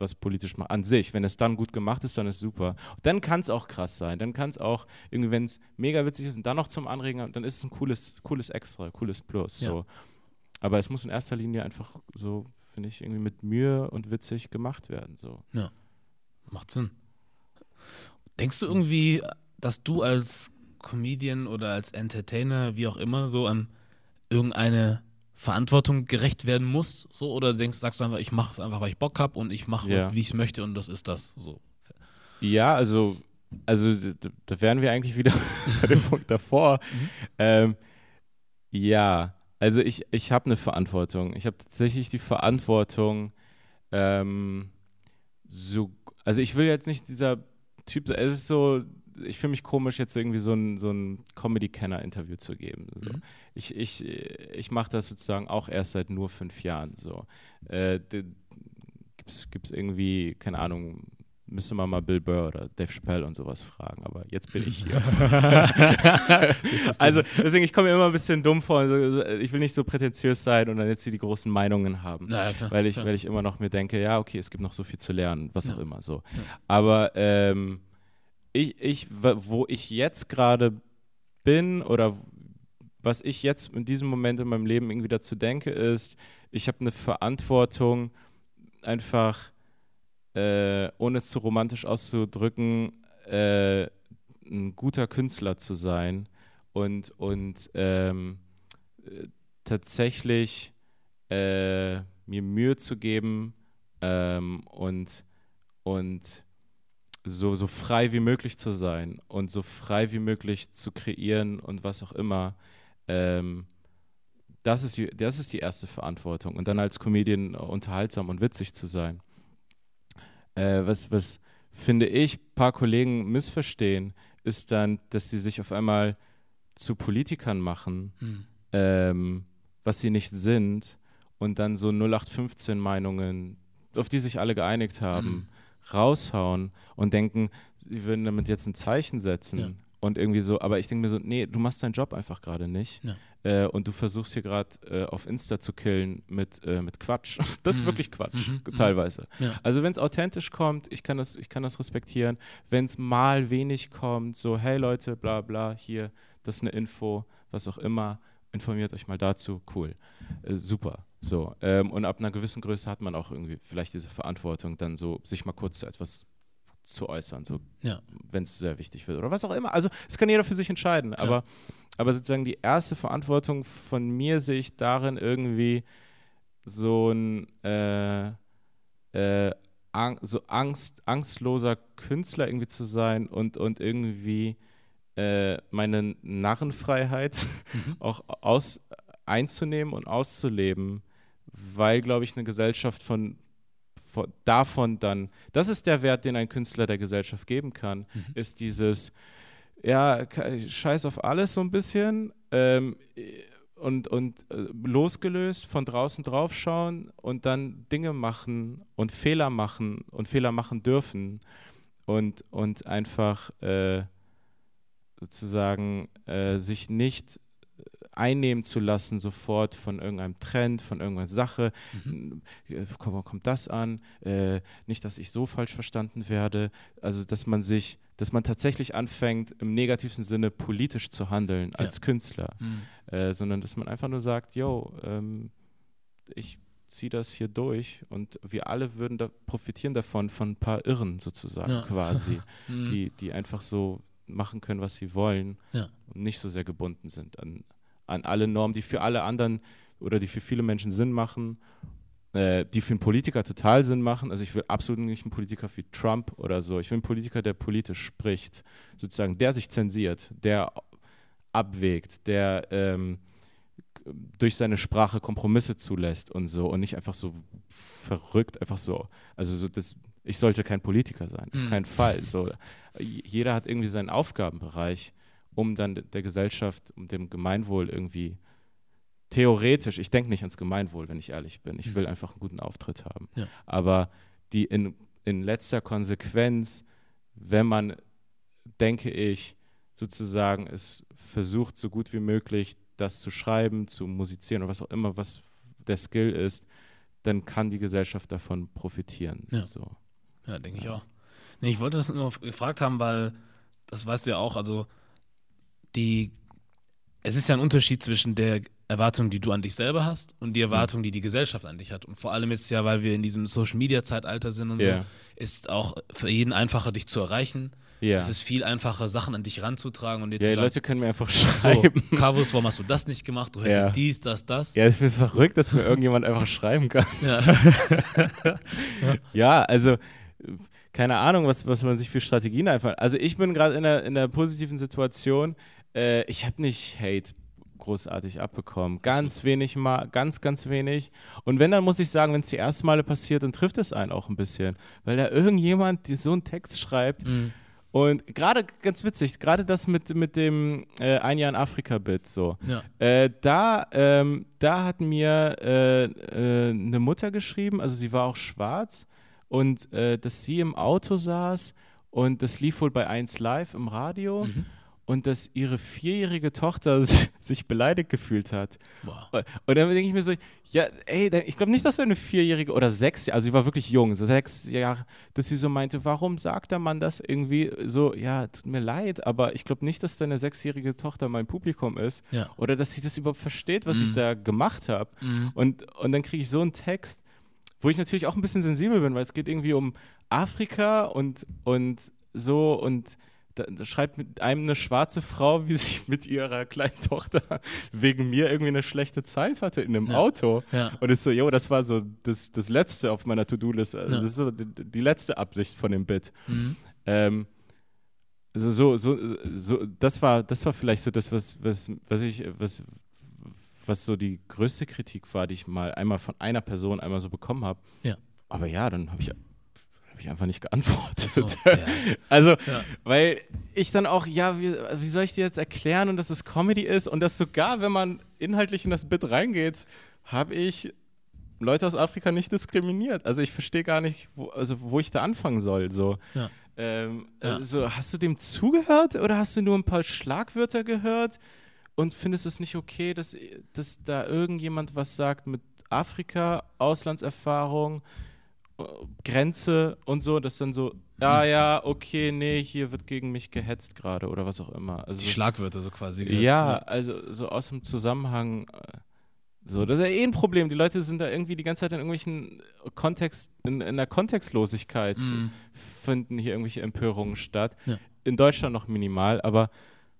was politisch macht, an sich. Wenn es dann gut gemacht ist, dann ist super. Dann kann es auch krass sein. Dann kann es auch, irgendwie, wenn es mega witzig ist und dann noch zum Anregen, dann ist es ein cooles, cooles Extra, cooles Plus. Ja. So. Aber es muss in erster Linie einfach so, finde ich, irgendwie mit Mühe und witzig gemacht werden. So. Macht Sinn. Denkst du irgendwie, dass du als Comedian oder als Entertainer, wie auch immer, so an irgendeine Verantwortung gerecht werden musst? So? Oder denkst, sagst du einfach, ich mache es einfach, weil ich Bock habe und ich mache Ja. es, wie ich es möchte und das ist das. So. Ja, also, also da wären wir eigentlich wieder bei dem Punkt davor. Mhm. Ähm, ja, Also ich, ich habe eine Verantwortung. Ich habe tatsächlich die Verantwortung, ähm, so, also ich will jetzt nicht dieser Typ sein. Es ist so, ich fühle mich komisch, jetzt irgendwie so ein, so ein Comedy-Kenner-Interview zu geben. So. Mhm. Ich, ich, ich mache das sozusagen auch erst seit nur fünf Jahren. So. Äh, Gibt es irgendwie, keine Ahnung, müsste man mal Bill Burr oder Dave Chappelle und sowas fragen, aber jetzt bin ich hier. also deswegen, ich komme mir immer ein bisschen dumm vor. Also, ich will nicht so prätentiös sein und dann jetzt hier die großen Meinungen haben, ja, klar, weil, ich, klar. weil ich immer noch mir denke, ja, okay, es gibt noch so viel zu lernen, was Ja. auch immer so. Ja. Aber ähm, ich, ich, wo ich jetzt gerade bin oder was ich jetzt in diesem Moment in meinem Leben irgendwie dazu denke, ist, ich habe eine Verantwortung, einfach, äh, ohne es zu romantisch auszudrücken, äh, ein guter Künstler zu sein und, und ähm, äh, tatsächlich äh, mir Mühe zu geben ähm, und, und so, so frei wie möglich zu sein und so frei wie möglich zu kreieren und was auch immer. Ähm, das, ist die, das ist die erste Verantwortung. Und dann als Comedian unterhaltsam und witzig zu sein. Äh, was, was finde ich, ein paar Kollegen missverstehen, ist dann, dass sie sich auf einmal zu Politikern machen, Hm. ähm, was sie nicht sind, und dann so 0815-Meinungen, auf die sich alle geeinigt haben, raushauen und denken, sie würden damit jetzt ein Zeichen setzen. Ja. Und irgendwie so, aber ich denke mir so, nee, du machst deinen Job einfach gerade nicht. Ja. Äh, und du versuchst hier gerade äh, auf Insta zu killen mit, äh, mit Quatsch. Das ist Mhm. wirklich Quatsch, Mhm. Mhm. teilweise. Ja. Also wenn es authentisch kommt, ich kann das, ich kann das respektieren. Wenn es mal wenig kommt, so, hey Leute, bla bla, hier, das ist eine Info, was auch immer, informiert euch mal dazu, cool. Äh, super. So. Ähm, und ab einer gewissen Größe hat man auch irgendwie vielleicht diese Verantwortung, dann so sich mal kurz zu etwas zu äußern, so Ja. wenn es sehr wichtig wird oder was auch immer. Also es kann jeder für sich entscheiden, Klar. aber, aber sozusagen die erste Verantwortung von mir sehe ich darin irgendwie so ein äh, äh, ang so Angst, angstloser Künstler irgendwie zu sein und, und irgendwie äh, meine Narrenfreiheit Mhm. auch aus, einzunehmen und auszuleben, weil, glaube ich, eine Gesellschaft von, von davon dann, das ist der Wert, den ein Künstler der Gesellschaft geben kann, Mhm. ist dieses, ja, scheiß auf alles so ein bisschen ähm, und, und äh, losgelöst von draußen draufschauen und dann Dinge machen und Fehler machen und Fehler machen dürfen und, und einfach äh, sozusagen äh, sich nicht einnehmen zu lassen sofort von irgendeinem Trend, von irgendeiner Sache. Mhm. Äh, Kommt, kommt das an? Äh, nicht, dass ich so falsch verstanden werde. Also, dass man sich, dass man tatsächlich anfängt, im negativsten Sinne politisch zu handeln als Künstler, Hm. äh, sondern dass man einfach nur sagt, yo, ähm, ich ziehe das hier durch und wir alle würden da profitieren davon, von ein paar Irren sozusagen Ja. quasi, Hm. die, die einfach so machen können, was sie wollen Ja. und nicht so sehr gebunden sind an, an alle Normen, die für alle anderen oder die für viele Menschen Sinn machen, äh, die für einen Politiker total Sinn machen. Also ich will absolut nicht einen Politiker wie Trump oder so. Ich will einen Politiker, der politisch spricht, sozusagen, der sich zensiert, der abwägt, der ähm, durch seine Sprache Kompromisse zulässt und so und nicht einfach so verrückt, einfach so. Also so das, ich sollte kein Politiker sein, auf Mhm. keinen Fall. So, jeder hat irgendwie seinen Aufgabenbereich, um dann der Gesellschaft, um dem Gemeinwohl irgendwie theoretisch, ich denke nicht ans Gemeinwohl, wenn ich ehrlich bin. Ich will einfach einen guten Auftritt haben. Ja. Aber die in, in letzter Konsequenz, wenn man, denke ich, sozusagen es versucht, so gut wie möglich das zu schreiben, zu musizieren oder was auch immer, was der Skill ist, dann kann die Gesellschaft davon profitieren. Ja. So. Ja, denke ich auch. Nee, ich wollte das nur gefragt haben, weil das weißt du ja auch, also die, es ist ja ein Unterschied zwischen der Erwartung, die du an dich selber hast und die Erwartung, die die Gesellschaft an dich hat. Und vor allem jetzt ja, weil wir in diesem Social-Media-Zeitalter sind und Ja. so, ist auch für jeden einfacher, dich zu erreichen. Ja. Es ist viel einfacher, Sachen an dich ranzutragen und dir ja, die sagen, Leute können mir einfach so, schreiben. Carvus, warum hast du das nicht gemacht? Du hättest Ja. dies, das, das. Ja, ich bin verrückt, dass mir irgendjemand einfach schreiben kann. Ja. Ja, also keine Ahnung, was, was man sich für Strategien einfach. Also ich bin gerade in der, in der positiven Situation, äh, ich habe nicht Hate großartig abbekommen. Ganz wenig mal, ganz, ganz wenig. Und wenn, dann muss ich sagen, wenn es die ersten Male passiert, dann trifft es einen auch ein bisschen. Weil da irgendjemand die so einen Text schreibt. Mhm. Und gerade, ganz witzig, gerade das mit, mit dem äh, Ein Jahr in Afrika-Bit, so. Ja. Äh, da, ähm, da hat mir äh, äh, eine Mutter geschrieben, also sie war auch schwarz, und äh, dass sie im Auto saß und das lief wohl bei 1 Live im Radio Mhm. und dass ihre vierjährige Tochter sich beleidigt gefühlt hat. Wow. Und dann denke ich mir so, ja, ey, ich glaube nicht, dass eine vierjährige oder sechs, also sie war wirklich jung, so sechs Jahre, dass sie so meinte, warum sagt der Mann das irgendwie so, ja, tut mir leid, aber ich glaube nicht, dass deine sechsjährige Tochter mein Publikum ist Ja. oder dass sie das überhaupt versteht, was ich Mhm. da gemacht habe. Mhm. Und, und dann kriege ich so einen Text, wo ich natürlich auch ein bisschen sensibel bin, weil es geht irgendwie um Afrika und, und so und da, da schreibt mit einem eine schwarze Frau, wie sie mit ihrer kleinen Tochter wegen mir irgendwie eine schlechte Zeit hatte in einem Ja. Auto. Ja. Und ist so, jo, das war so das, das Letzte auf meiner To-Do-List. Also. Das ist so die, die letzte Absicht von dem Bit. Mhm. Ähm, also so, so, so, das war, das war vielleicht so das, was, was, was ich, was, was so die größte Kritik war, die ich mal einmal von einer Person einmal so bekommen habe. Ja. Aber ja, dann habe ich, ich einfach nicht geantwortet. So, ja. Also, Ja. weil ich dann auch, ja, wie, wie soll ich dir jetzt erklären und dass es Comedy ist und dass sogar, wenn man inhaltlich in das Bit reingeht, habe ich Leute aus Afrika nicht diskriminiert. Also ich verstehe gar nicht, wo, also wo ich da anfangen soll. So. Ja. Ähm, also, hast du dem zugehört oder hast du nur ein paar Schlagwörter gehört und findest es nicht okay, dass, dass da irgendjemand was sagt mit Afrika, Auslandserfahrung, äh, Grenze und so, dass dann so, ja, ja, okay, nee, hier wird gegen mich gehetzt gerade oder was auch immer. Also, Die Schlagwörter so quasi. ja, also so aus dem Zusammenhang. äh, So, das ist ja eh ein Problem. Die Leute sind da irgendwie die ganze Zeit in irgendwelchen Kontext, in, in der Kontextlosigkeit Mhm. finden hier irgendwelche Empörungen statt. Ja. In Deutschland noch minimal, aber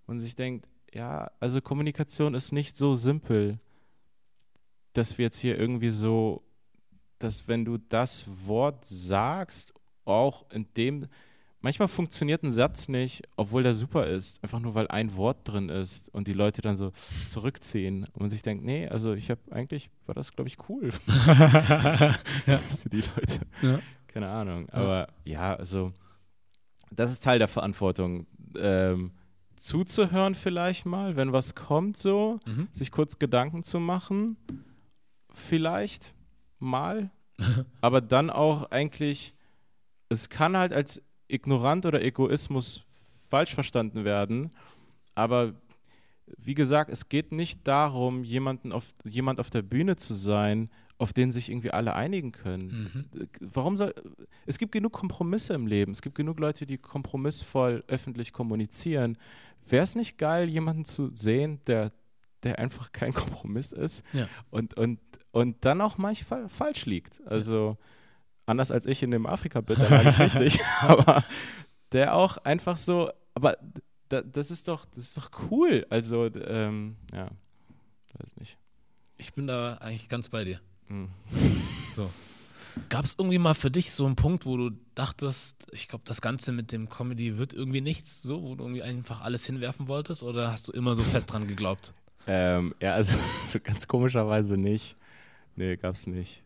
man sich denkt, ja, also Kommunikation ist nicht so simpel, dass wir jetzt hier irgendwie so, dass wenn du das Wort sagst, auch in dem, manchmal funktioniert ein Satz nicht, obwohl der super ist, einfach nur weil ein Wort drin ist und die Leute dann so zurückziehen und man sich denkt, nee, also ich habe eigentlich, war das glaube ich cool für die Leute. Ja. Keine Ahnung, aber ja, also das ist Teil der Verantwortung. Ähm, zuzuhören vielleicht mal, wenn was kommt so, Mhm. sich kurz Gedanken zu machen, vielleicht mal, aber dann auch eigentlich, es kann halt als ignorant oder Egoismus falsch verstanden werden, aber wie gesagt, es geht nicht darum, jemanden auf, jemand auf der Bühne zu sein, auf den sich irgendwie alle einigen können. Mhm. Warum soll. Es gibt genug Kompromisse im Leben. Es gibt genug Leute, die kompromissvoll öffentlich kommunizieren. Wäre es nicht geil, jemanden zu sehen, der, der einfach kein Kompromiss ist Ja. und, und, und dann auch manchmal falsch liegt? Also anders als ich in dem Afrika-Bit, da war ich richtig. aber der auch einfach so. Aber da, das ist doch, das ist doch cool. Also, ähm, ja, weiß nicht. Ich bin da eigentlich ganz bei dir. So. Gab es irgendwie mal für dich so einen Punkt, wo du dachtest, ich glaube, das Ganze mit dem Comedy wird irgendwie nichts, so, wo du irgendwie einfach alles hinwerfen wolltest? Oder hast du immer so fest dran geglaubt? Ähm, ja, also so ganz komischerweise nicht. Nee, gab's nicht.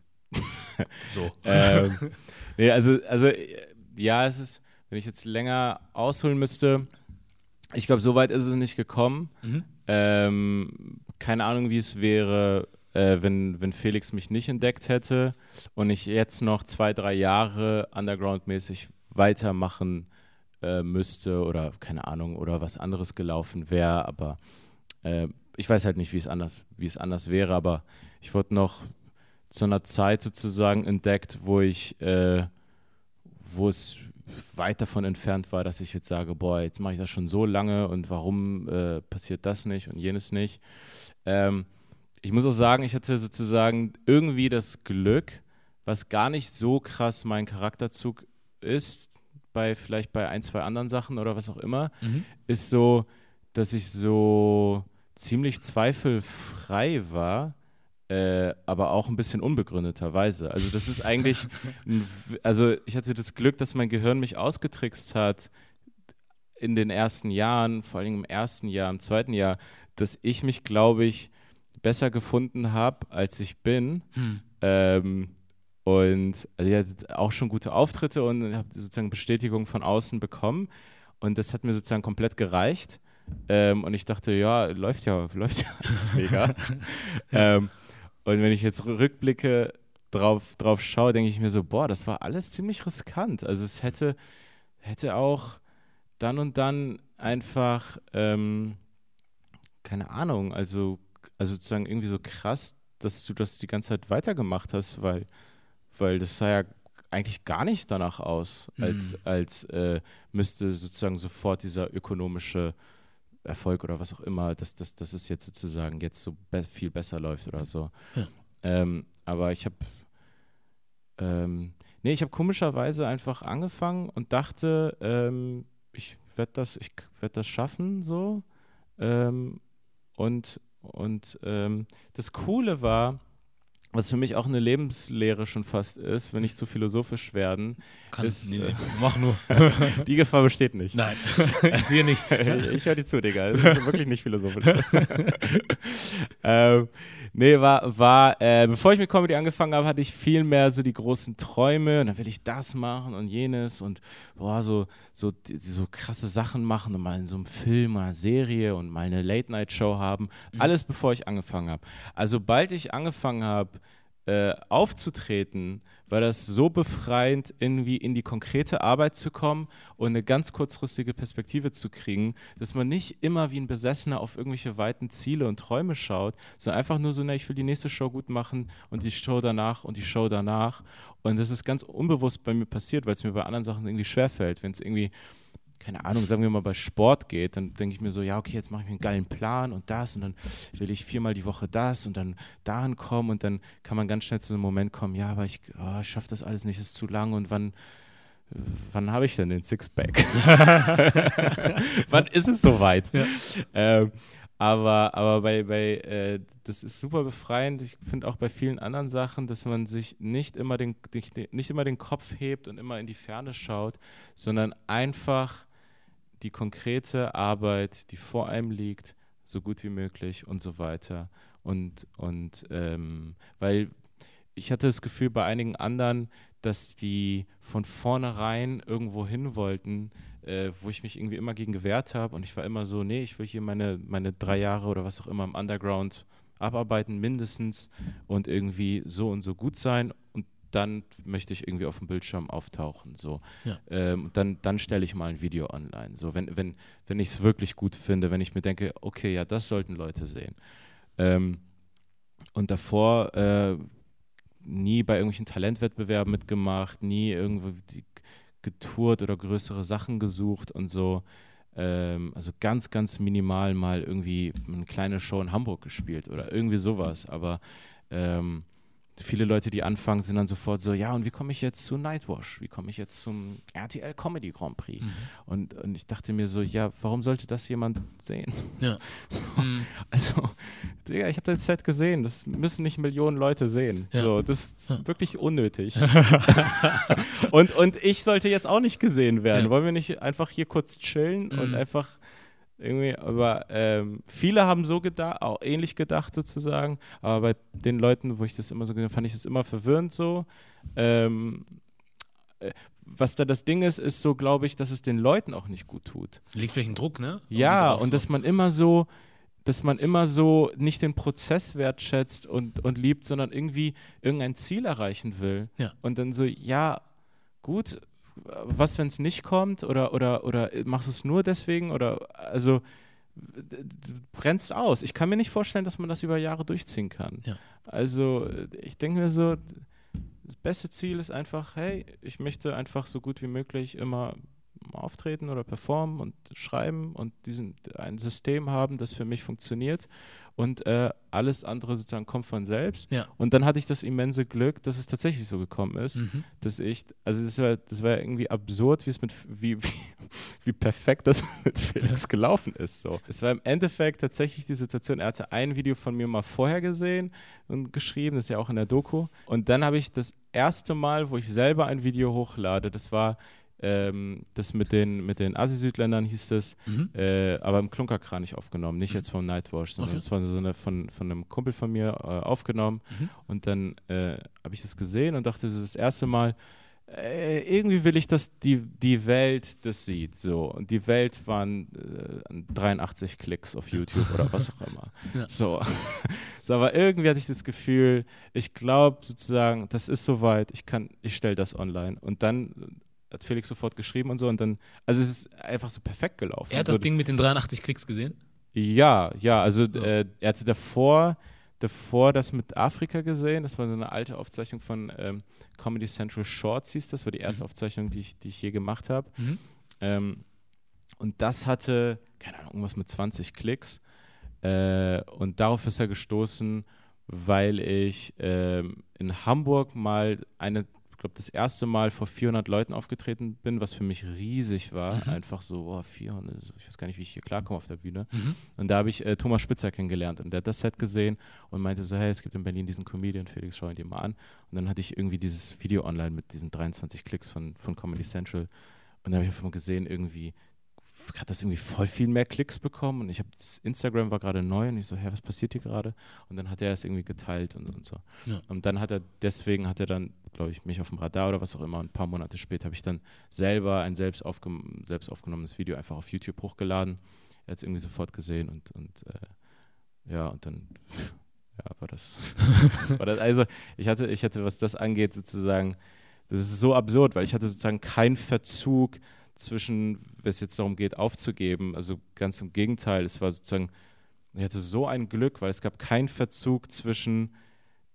So. ähm, nee, also, also ja, es ist, wenn ich jetzt länger ausholen müsste, ich glaube, so weit ist es nicht gekommen. Mhm. Ähm, keine Ahnung, wie es wäre, äh, wenn, wenn Felix mich nicht entdeckt hätte und ich jetzt noch zwei, drei Jahre underground-mäßig weitermachen äh, müsste oder keine Ahnung, oder was anderes gelaufen wäre, aber äh, ich weiß halt nicht, wie es anders, wie es anders wäre, aber ich wurde noch zu einer Zeit sozusagen entdeckt, wo ich, äh, wo es weit davon entfernt war, dass ich jetzt sage, boah, jetzt mache ich das schon so lange und warum äh, passiert das nicht und jenes nicht. Ähm, ich muss auch sagen, ich hatte sozusagen irgendwie das Glück, was gar nicht so krass mein Charakterzug ist, bei vielleicht bei ein, zwei anderen Sachen oder was auch immer, Mhm. ist so, dass ich so ziemlich zweifelfrei war, äh, aber auch ein bisschen unbegründeterweise. Also das ist eigentlich, ein, also ich hatte das Glück, dass mein Gehirn mich ausgetrickst hat in den ersten Jahren, vor allem im ersten Jahr, im zweiten Jahr, dass ich mich, glaube ich, besser gefunden habe, als ich bin. Hm. Ähm, und also ich hatte auch schon gute Auftritte und habe sozusagen Bestätigung von außen bekommen. Und das hat mir sozusagen komplett gereicht. Ähm, und ich dachte, ja, läuft ja, läuft ja alles mega. ähm, und wenn ich jetzt rückblicke, drauf, drauf schaue, denke ich mir so, boah, das war alles ziemlich riskant. Also es hätte, hätte auch dann und dann einfach, ähm, keine Ahnung, also, also sozusagen irgendwie so krass, dass du das die ganze Zeit weitergemacht hast, weil, weil das sah ja eigentlich gar nicht danach aus, als, Mhm. als äh, müsste sozusagen sofort dieser ökonomische Erfolg oder was auch immer, dass, dass, dass es jetzt sozusagen jetzt so be viel besser läuft oder so. Ja. Ähm, aber ich habe ähm, nee, ich habe komischerweise einfach angefangen und dachte, ähm, ich werde das, ich werde das schaffen so. Ähm, und und ähm, das Coole war, was für mich auch eine Lebenslehre schon fast ist, wenn nicht zu philosophisch werden, Kann, Ist, nee, äh, nee, mach nur. die Gefahr besteht nicht. Nein, wir nicht. ich höre dir zu, Digga. Das ist wirklich nicht philosophisch. ähm, nee, war, war äh, bevor ich mit Comedy angefangen habe, hatte ich viel mehr so die großen Träume und dann will ich das machen und jenes und boah, so, so, so krasse Sachen machen und mal in so einem Film oder Serie und mal eine Late-Night-Show haben. Alles bevor ich angefangen habe. Also, bald ich angefangen habe, äh, aufzutreten, war das so befreiend, irgendwie in die konkrete Arbeit zu kommen und eine ganz kurzfristige Perspektive zu kriegen, dass man nicht immer wie ein Besessener auf irgendwelche weiten Ziele und Träume schaut, sondern einfach nur so, na, ich will die nächste Show gut machen und die Show danach und die Show danach. Und das ist ganz unbewusst bei mir passiert, weil es mir bei anderen Sachen irgendwie schwerfällt. Wenn es irgendwie keine Ahnung, sagen wir mal bei Sport geht, dann denke ich mir so, ja, okay, jetzt mache ich mir einen geilen Plan und das und dann will ich viermal die Woche das und dann dahin kommen und dann kann man ganz schnell zu einem Moment kommen, ja, aber ich, oh, ich schaffe das alles nicht, ist zu lang und wann, wann habe ich denn den Sixpack? wann ist es soweit? Ähm, aber, aber bei, bei äh, das ist super befreiend. Ich finde auch bei vielen anderen Sachen, dass man sich nicht immer den, nicht immer den Kopf hebt und immer in die Ferne schaut, sondern einfach die konkrete Arbeit, die vor einem liegt, so gut wie möglich und so weiter. Und, und ähm, weil ich hatte das Gefühl bei einigen anderen, dass die von vornherein irgendwo hin wollten, äh, wo ich mich irgendwie immer gegen gewehrt habe. Und ich war immer so, nee, ich will hier meine, meine drei Jahre oder was auch immer im Underground abarbeiten, mindestens, und irgendwie so und so gut sein. Dann möchte ich irgendwie auf dem Bildschirm auftauchen. So. Ja. Ähm, dann dann stelle ich mal ein Video online. So, wenn, wenn, wenn ich es wirklich gut finde, wenn ich mir denke, okay, ja, das sollten Leute sehen. Ähm, und davor äh, nie bei irgendwelchen Talentwettbewerben mitgemacht, nie irgendwo getourt oder größere Sachen gesucht und so. Ähm, also ganz, ganz minimal mal irgendwie eine kleine Show in Hamburg gespielt oder irgendwie sowas. Aber ähm, viele Leute, die anfangen, sind dann sofort so, ja, und wie komme ich jetzt zu Nightwash? Wie komme ich jetzt zum RTL Comedy Grand Prix? Mhm. Und, und ich dachte mir so, ja, warum sollte das jemand sehen? Ja. So, Mhm. also, Digga, ich habe das Set gesehen, das müssen nicht Millionen Leute sehen. Ja. So, das ist Ja. wirklich unnötig. und, und ich sollte jetzt auch nicht gesehen werden. Wollen wir nicht einfach hier kurz chillen und Mhm. einfach irgendwie, aber ähm, viele haben so gedacht, auch ähnlich gedacht sozusagen, aber bei den Leuten, wo ich das immer so gesehen habe, fand ich das immer verwirrend so. Ähm, äh, was da das Ding ist, ist so, glaube ich, dass es den Leuten auch nicht gut tut. Liegt vielleicht ein Druck, ne? Irgendwie Ja, drauf, und so. dass man immer so, dass man immer so nicht den Prozess wertschätzt und, und liebt, sondern irgendwie irgendein Ziel erreichen will. Ja. Und dann so, ja, gut, was, wenn es nicht kommt? Oder, oder, oder machst du es nur deswegen? Oder also du brennst aus. Ich kann mir nicht vorstellen, dass man das über Jahre durchziehen kann. Ja. Also ich denke mir so, das beste Ziel ist einfach, hey, ich möchte einfach so gut wie möglich immer auftreten oder performen und schreiben und diesen, ein System haben, das für mich funktioniert und äh, alles andere sozusagen kommt von selbst. Ja. Und dann hatte ich das immense Glück, dass es tatsächlich so gekommen ist, Mhm. dass ich, also das war, das war irgendwie absurd, wie es mit, wie, wie, wie perfekt das mit Felix gelaufen ist. So. Es war im Endeffekt tatsächlich die Situation, er hatte ein Video von mir mal vorher gesehen und geschrieben, das ist ja auch in der Doku. Und dann habe ich das erste Mal, wo ich selber ein Video hochlade, das war ähm, das mit den, mit den Asi-Südländern hieß das, Mhm. äh, aber im Klunkerkranich aufgenommen, nicht jetzt vom Nightwash, sondern Okay. das war so eine von, von einem Kumpel von mir äh, aufgenommen. Mhm. Und dann äh, habe ich das gesehen und dachte, das ist das erste Mal, äh, irgendwie will ich, dass die, die Welt das sieht. So. Und die Welt waren äh, 83 Klicks auf YouTube oder was auch immer. Ja. So. so, aber irgendwie hatte ich das Gefühl, ich glaube sozusagen, das ist soweit, ich kann, ich stelle das online. Und dann hat Felix sofort geschrieben und so und dann, also es ist einfach so perfekt gelaufen. Er hat so, das Ding mit den 83 Klicks gesehen. ja, ja, also So. äh, er hatte davor, davor das mit Afrika gesehen. Das war so eine alte Aufzeichnung von ähm, Comedy Central Shorts, hieß das. war die erste Mhm. Aufzeichnung, die ich, die ich je gemacht habe. Mhm. Ähm, und das hatte, keine Ahnung, irgendwas mit 20 Klicks. Äh, und darauf ist er gestoßen, weil ich ähm, in Hamburg mal eine, glaube, das erste Mal vor 400 Leuten aufgetreten bin, was für mich riesig war. Mhm. Einfach so, oh, 400, so, ich weiß gar nicht, wie ich hier klarkomme auf der Bühne. Mhm. Und da habe ich äh, Thomas Spitzer kennengelernt und der hat das Set gesehen und meinte so, hey, es gibt in Berlin diesen Comedian, Felix, schau ihn dir mal an. Und dann hatte ich irgendwie dieses Video online mit diesen 23 Klicks von, von Comedy Central und da habe ich einfach mal gesehen, irgendwie hat das irgendwie voll viel mehr Klicks bekommen und ich habe das Instagram war gerade neu und ich so, hä, was passiert hier gerade? Und dann hat er es irgendwie geteilt und, und so. Ja. Und dann hat er, deswegen hat er dann, glaube ich, mich auf dem Radar oder was auch immer und ein paar Monate später habe ich dann selber ein selbst, aufgem selbst aufgenommenes Video einfach auf YouTube hochgeladen. Er hat es irgendwie sofort gesehen und, und äh, ja, und dann ja, war das, war das. Also ich hatte, ich hatte, was das angeht, sozusagen, das ist so absurd, weil ich hatte sozusagen keinen Verzug zwischen, wenn es jetzt darum geht, aufzugeben. Also ganz im Gegenteil, es war sozusagen, ich hatte so ein Glück, weil es gab keinen Verzug zwischen,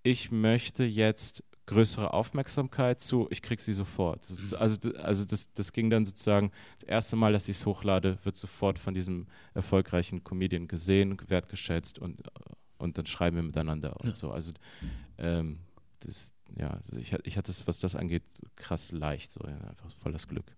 ich möchte jetzt größere Aufmerksamkeit zu, ich krieg sie sofort. Ist- Also, also das, das ging dann sozusagen, das erste Mal, dass ich es hochlade, wird sofort von diesem erfolgreichen Comedian gesehen, wertgeschätzt und, und dann schreiben wir miteinander und Ja. so. Also ähm, das, ja, ich, ich hatte es, was das angeht, krass leicht, so ja, einfach voll das Glück.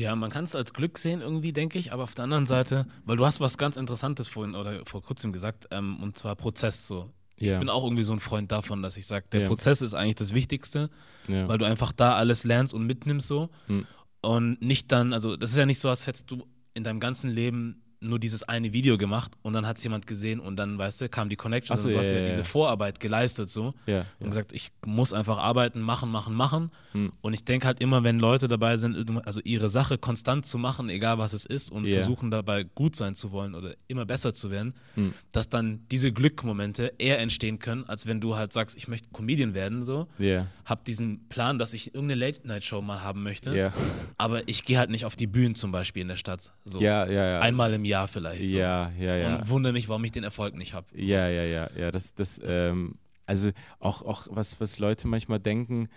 Ja, man kann es als Glück sehen irgendwie, denke ich, aber auf der anderen Seite, weil du hast was ganz Interessantes vorhin oder vor kurzem gesagt, ähm, und zwar Prozess so. Ich Ja. bin auch irgendwie so ein Freund davon, dass ich sage, der Ja. Prozess ist eigentlich das Wichtigste, Ja. weil du einfach da alles lernst und mitnimmst so. Hm. Und nicht dann, also das ist ja nicht so, als hättest du in deinem ganzen Leben nur dieses eine Video gemacht und dann hat es jemand gesehen und dann, weißt du, kam die Connection so, und du ja, hast ja, ja, diese Vorarbeit geleistet so ja, und gesagt, ich muss einfach arbeiten, machen, machen, machen. Hm. Und ich denke halt immer, wenn Leute dabei sind, also ihre Sache konstant zu machen, egal was es ist, und versuchen dabei gut sein zu wollen oder immer besser zu werden, Hm. dass dann diese Glückmomente eher entstehen können, als wenn du halt sagst, ich möchte Comedian werden, so, hab diesen Plan, dass ich irgendeine Late-Night-Show mal haben möchte, aber ich gehe halt nicht auf die Bühnen zum Beispiel in der Stadt. So. ja, ja, ja. Einmal im Jahr vielleicht. So. Ja, ja, ja. Und wundere mich, warum ich den Erfolg nicht habe. Ja, ja, ja, ja. Das, das, ähm, also auch, auch was, was Leute manchmal denken,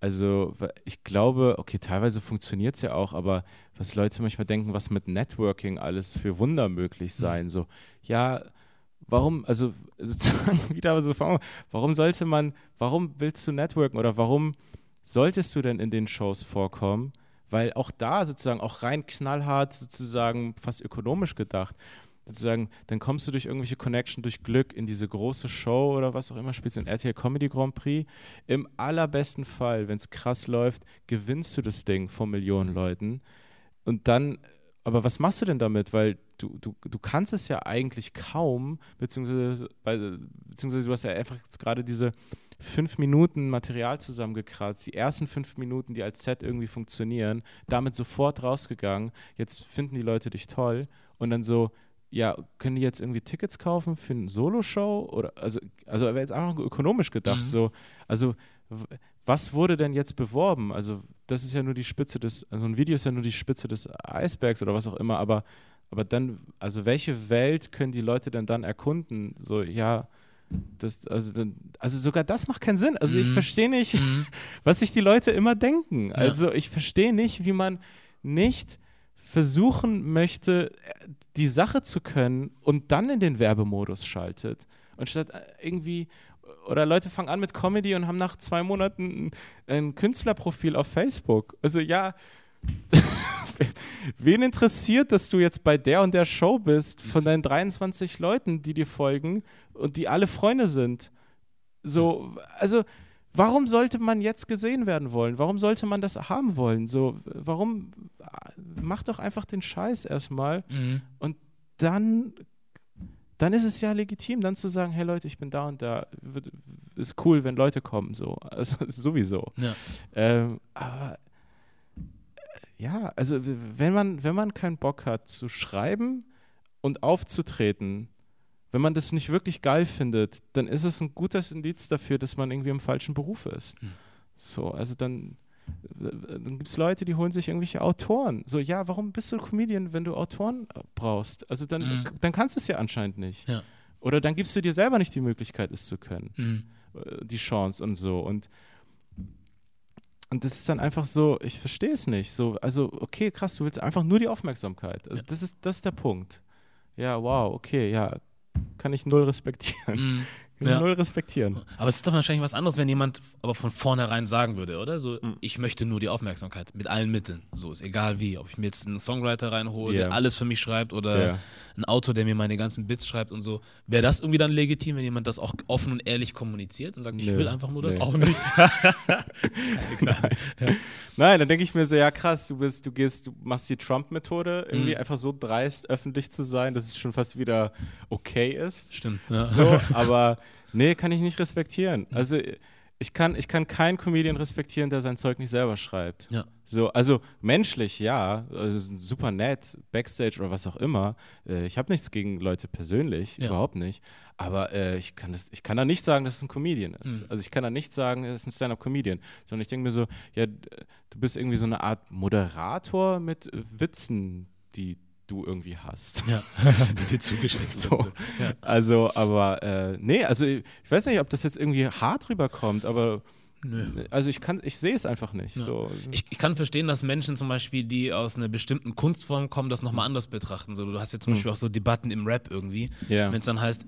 also ich glaube, okay, teilweise funktioniert es ja auch, aber was Leute manchmal denken, was mit Networking alles für Wunder möglich sein. So, ja, warum, also sozusagen wieder so, warum sollte man, warum willst du networken oder warum solltest du denn in den Shows vorkommen? Weil auch da sozusagen, auch rein knallhart sozusagen, fast ökonomisch gedacht, sozusagen, dann kommst du durch irgendwelche Connection, durch Glück in diese große Show oder was auch immer, spielst in RTL Comedy Grand Prix. Im allerbesten Fall, wenn es krass läuft, gewinnst du das Ding vor Millionen Leuten. Und dann, aber was machst du denn damit? Weil du, du, du kannst es ja eigentlich kaum, beziehungsweise, beziehungsweise du hast ja einfach gerade diese fünf Minuten Material zusammengekratzt, die ersten fünf Minuten, die als Set irgendwie funktionieren, damit sofort rausgegangen. Jetzt finden die Leute dich toll und dann so, ja, können die jetzt irgendwie Tickets kaufen für eine Solo-Show? Oder also, also wäre jetzt einfach ökonomisch gedacht, Mhm. so, also was wurde denn jetzt beworben? Also, das ist ja nur die Spitze des, also ein Video ist ja nur die Spitze des Eisbergs oder was auch immer, aber, aber dann, also welche Welt können die Leute denn dann erkunden? So, ja, das, also, dann, also sogar das macht keinen Sinn. Also ich Mhm. verstehe nicht, Mhm. was sich die Leute immer denken. Also ich verstehe nicht, wie man nicht versuchen möchte, die Sache zu können und dann in den Werbemodus schaltet. Und statt äh, irgendwie, oder Leute fangen an mit Comedy und haben nach zwei Monaten ein, ein Künstlerprofil auf Facebook. Also ja, wen interessiert, dass du jetzt bei der und der Show bist, von deinen 23 Leuten, die dir folgen und die alle Freunde sind? So, also warum sollte man jetzt gesehen werden wollen? Warum sollte man das haben wollen? So, warum mach doch einfach den Scheiß erstmal Mhm. und dann, dann ist es ja legitim, dann zu sagen, hey Leute, ich bin da und da. Ist cool, wenn Leute kommen, so. Also sowieso. Ja. Ähm, aber äh, ja, also wenn man, wenn man keinen Bock hat zu schreiben und aufzutreten, wenn man das nicht wirklich geil findet, dann ist es ein gutes Indiz dafür, dass man irgendwie im falschen Beruf ist. Hm. So, also dann, dann gibt es Leute, die holen sich irgendwelche Autoren. So, ja, warum bist du Comedian, wenn du Autoren äh, brauchst? Also dann, Mhm. dann kannst du es ja anscheinend nicht. Ja. Oder dann gibst du dir selber nicht die Möglichkeit, es zu können Mhm. die Chance und so. Und, und das ist dann einfach so, ich verstehe es nicht. So, also, okay, krass, du willst einfach nur die Aufmerksamkeit. Also das, ist, das ist der Punkt. Ja, wow, okay, ja. Kann ich null respektieren. Mhm. Ich Ja. null respektieren. Aber es ist doch wahrscheinlich was anderes, wenn jemand aber von vornherein sagen würde, oder? So, Mhm. ich möchte nur die Aufmerksamkeit mit allen Mitteln. So ist egal wie. Ob ich mir jetzt einen Songwriter reinhole, Ja. der alles für mich schreibt oder Ja. ein Autor, der mir meine ganzen Bits schreibt und so. Wäre das irgendwie dann legitim, wenn jemand das auch offen und ehrlich kommuniziert und sagt, ich Nö. will einfach nur das? Nee. Auch nicht. Keine Gnade. Nein, dann denke ich mir so, ja krass, du bist, du gehst, du machst die Trump-Methode, irgendwie Mhm. einfach so dreist öffentlich zu sein, dass es schon fast wieder okay ist. Stimmt. Ja. So, aber nee, kann ich nicht respektieren. Also ich kann, ich kann keinen Comedian respektieren, der sein Zeug nicht selber schreibt. Ja. So, also menschlich, ja, also super nett, Backstage oder was auch immer. Äh, ich habe nichts gegen Leute persönlich, Ja. überhaupt nicht. Aber äh, ich, kann das, ich kann da nicht sagen, dass es ein Comedian ist. Mhm. Also ich kann da nicht sagen, es ist ein Stand-up-Comedian. Sondern ich denke mir so, ja, du bist irgendwie so eine Art Moderator mit äh, Witzen, die du irgendwie hast. Ja, die dir zugesteckt So. Ja. Also, aber äh, nee, also ich weiß nicht, ob das jetzt irgendwie hart rüberkommt, aber Nö. also ich kann, ich sehe es einfach nicht. Ja. So. Ich, ich kann verstehen, dass Menschen zum Beispiel, die aus einer bestimmten Kunstform kommen, das nochmal anders betrachten. So, du hast ja zum Mhm. Beispiel auch so Debatten im Rap irgendwie. Ja. Wenn es dann heißt,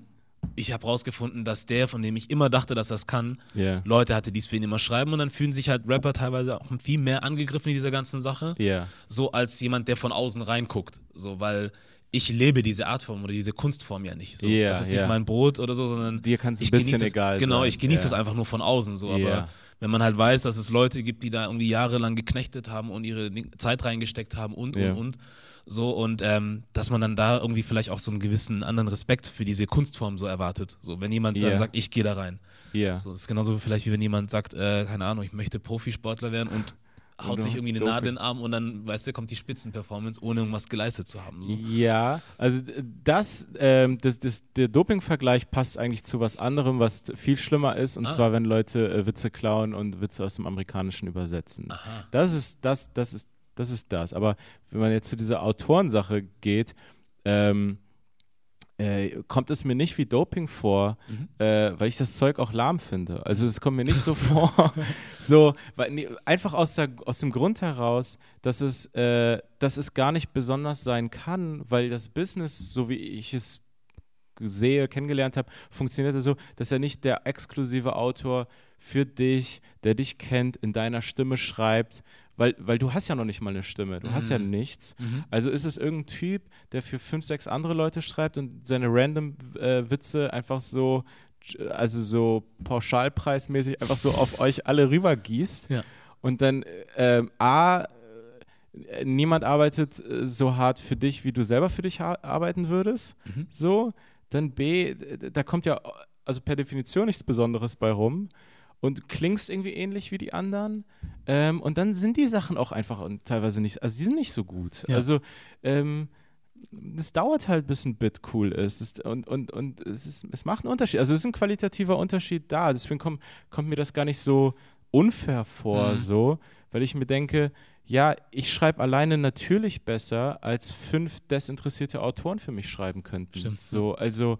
ich habe rausgefunden, dass der, von dem ich immer dachte, dass das kann, Ja. Leute hatte, die es für ihn immer schreiben und dann fühlen sich halt Rapper teilweise auch viel mehr angegriffen in dieser ganzen Sache, Ja. so als jemand, der von außen reinguckt. So, weil ich lebe diese Artform oder diese Kunstform ja nicht. So. Ja, das ist nicht mein Brot oder so, sondern Dir kann es ein ich bisschen genieße es, egal Genau, sein. ich genieße es einfach nur von außen so, aber wenn man halt weiß, dass es Leute gibt, die da irgendwie jahrelang geknechtet haben und ihre Zeit reingesteckt haben und, und, und, so und ähm, dass man dann da irgendwie vielleicht auch so einen gewissen anderen Respekt für diese Kunstform so erwartet. So, wenn jemand Ja. dann sagt, ich gehe da rein. Ja. So, das ist genauso vielleicht wie wenn jemand sagt, äh, keine Ahnung, ich möchte Profisportler werden und haut sich irgendwie eine Doping. Nadel in den Arm und dann, weißt du, kommt die Spitzenperformance, ohne irgendwas geleistet zu haben. So. Ja, also das, ähm, das, das, der Doping-Vergleich passt eigentlich zu was anderem, was viel schlimmer ist, und Ah. zwar, wenn Leute äh, Witze klauen und Witze aus dem Amerikanischen übersetzen. Aha. Das ist das, das ist, das ist das. Aber wenn man jetzt zu dieser Autorensache geht, ähm, äh, kommt es mir nicht wie Doping vor, Mhm. äh, weil ich das Zeug auch lahm finde. Also es kommt mir nicht so vor, so weil, nee, einfach aus, der, aus dem Grund heraus, dass es, äh, dass es gar nicht besonders sein kann, weil das Business, so wie ich es sehe, kennengelernt habe, funktioniert es so, dass er nicht der exklusive Autor für dich, der dich kennt, in deiner Stimme schreibt, weil, weil du hast ja noch nicht mal eine Stimme, du hast ja Mhm. nichts. Mhm. Also ist es irgendein Typ, der für fünf, sechs andere Leute schreibt und seine random äh, Witze einfach so, also so pauschalpreismäßig einfach so auf euch alle rübergießt. Ja. Und dann ähm, A, äh, niemand arbeitet äh, so hart für dich, wie du selber für dich arbeiten würdest. Mhm. So, dann B, da kommt ja also per Definition nichts Besonderes bei rum und du klingst irgendwie ähnlich wie die anderen. Ähm, und dann sind die Sachen auch einfach und teilweise nicht, also die sind nicht so gut. Ja. Also ähm, es dauert halt, bis ein Bit cool ist. Es, und und, und es, ist, es macht einen Unterschied. Also es ist ein qualitativer Unterschied da. Deswegen komm, kommt mir das gar nicht so unfair vor, Mhm. so, weil ich mir denke, ja, ich schreibe alleine natürlich besser, als fünf desinteressierte Autoren für mich schreiben könnten. Stimmt. So, also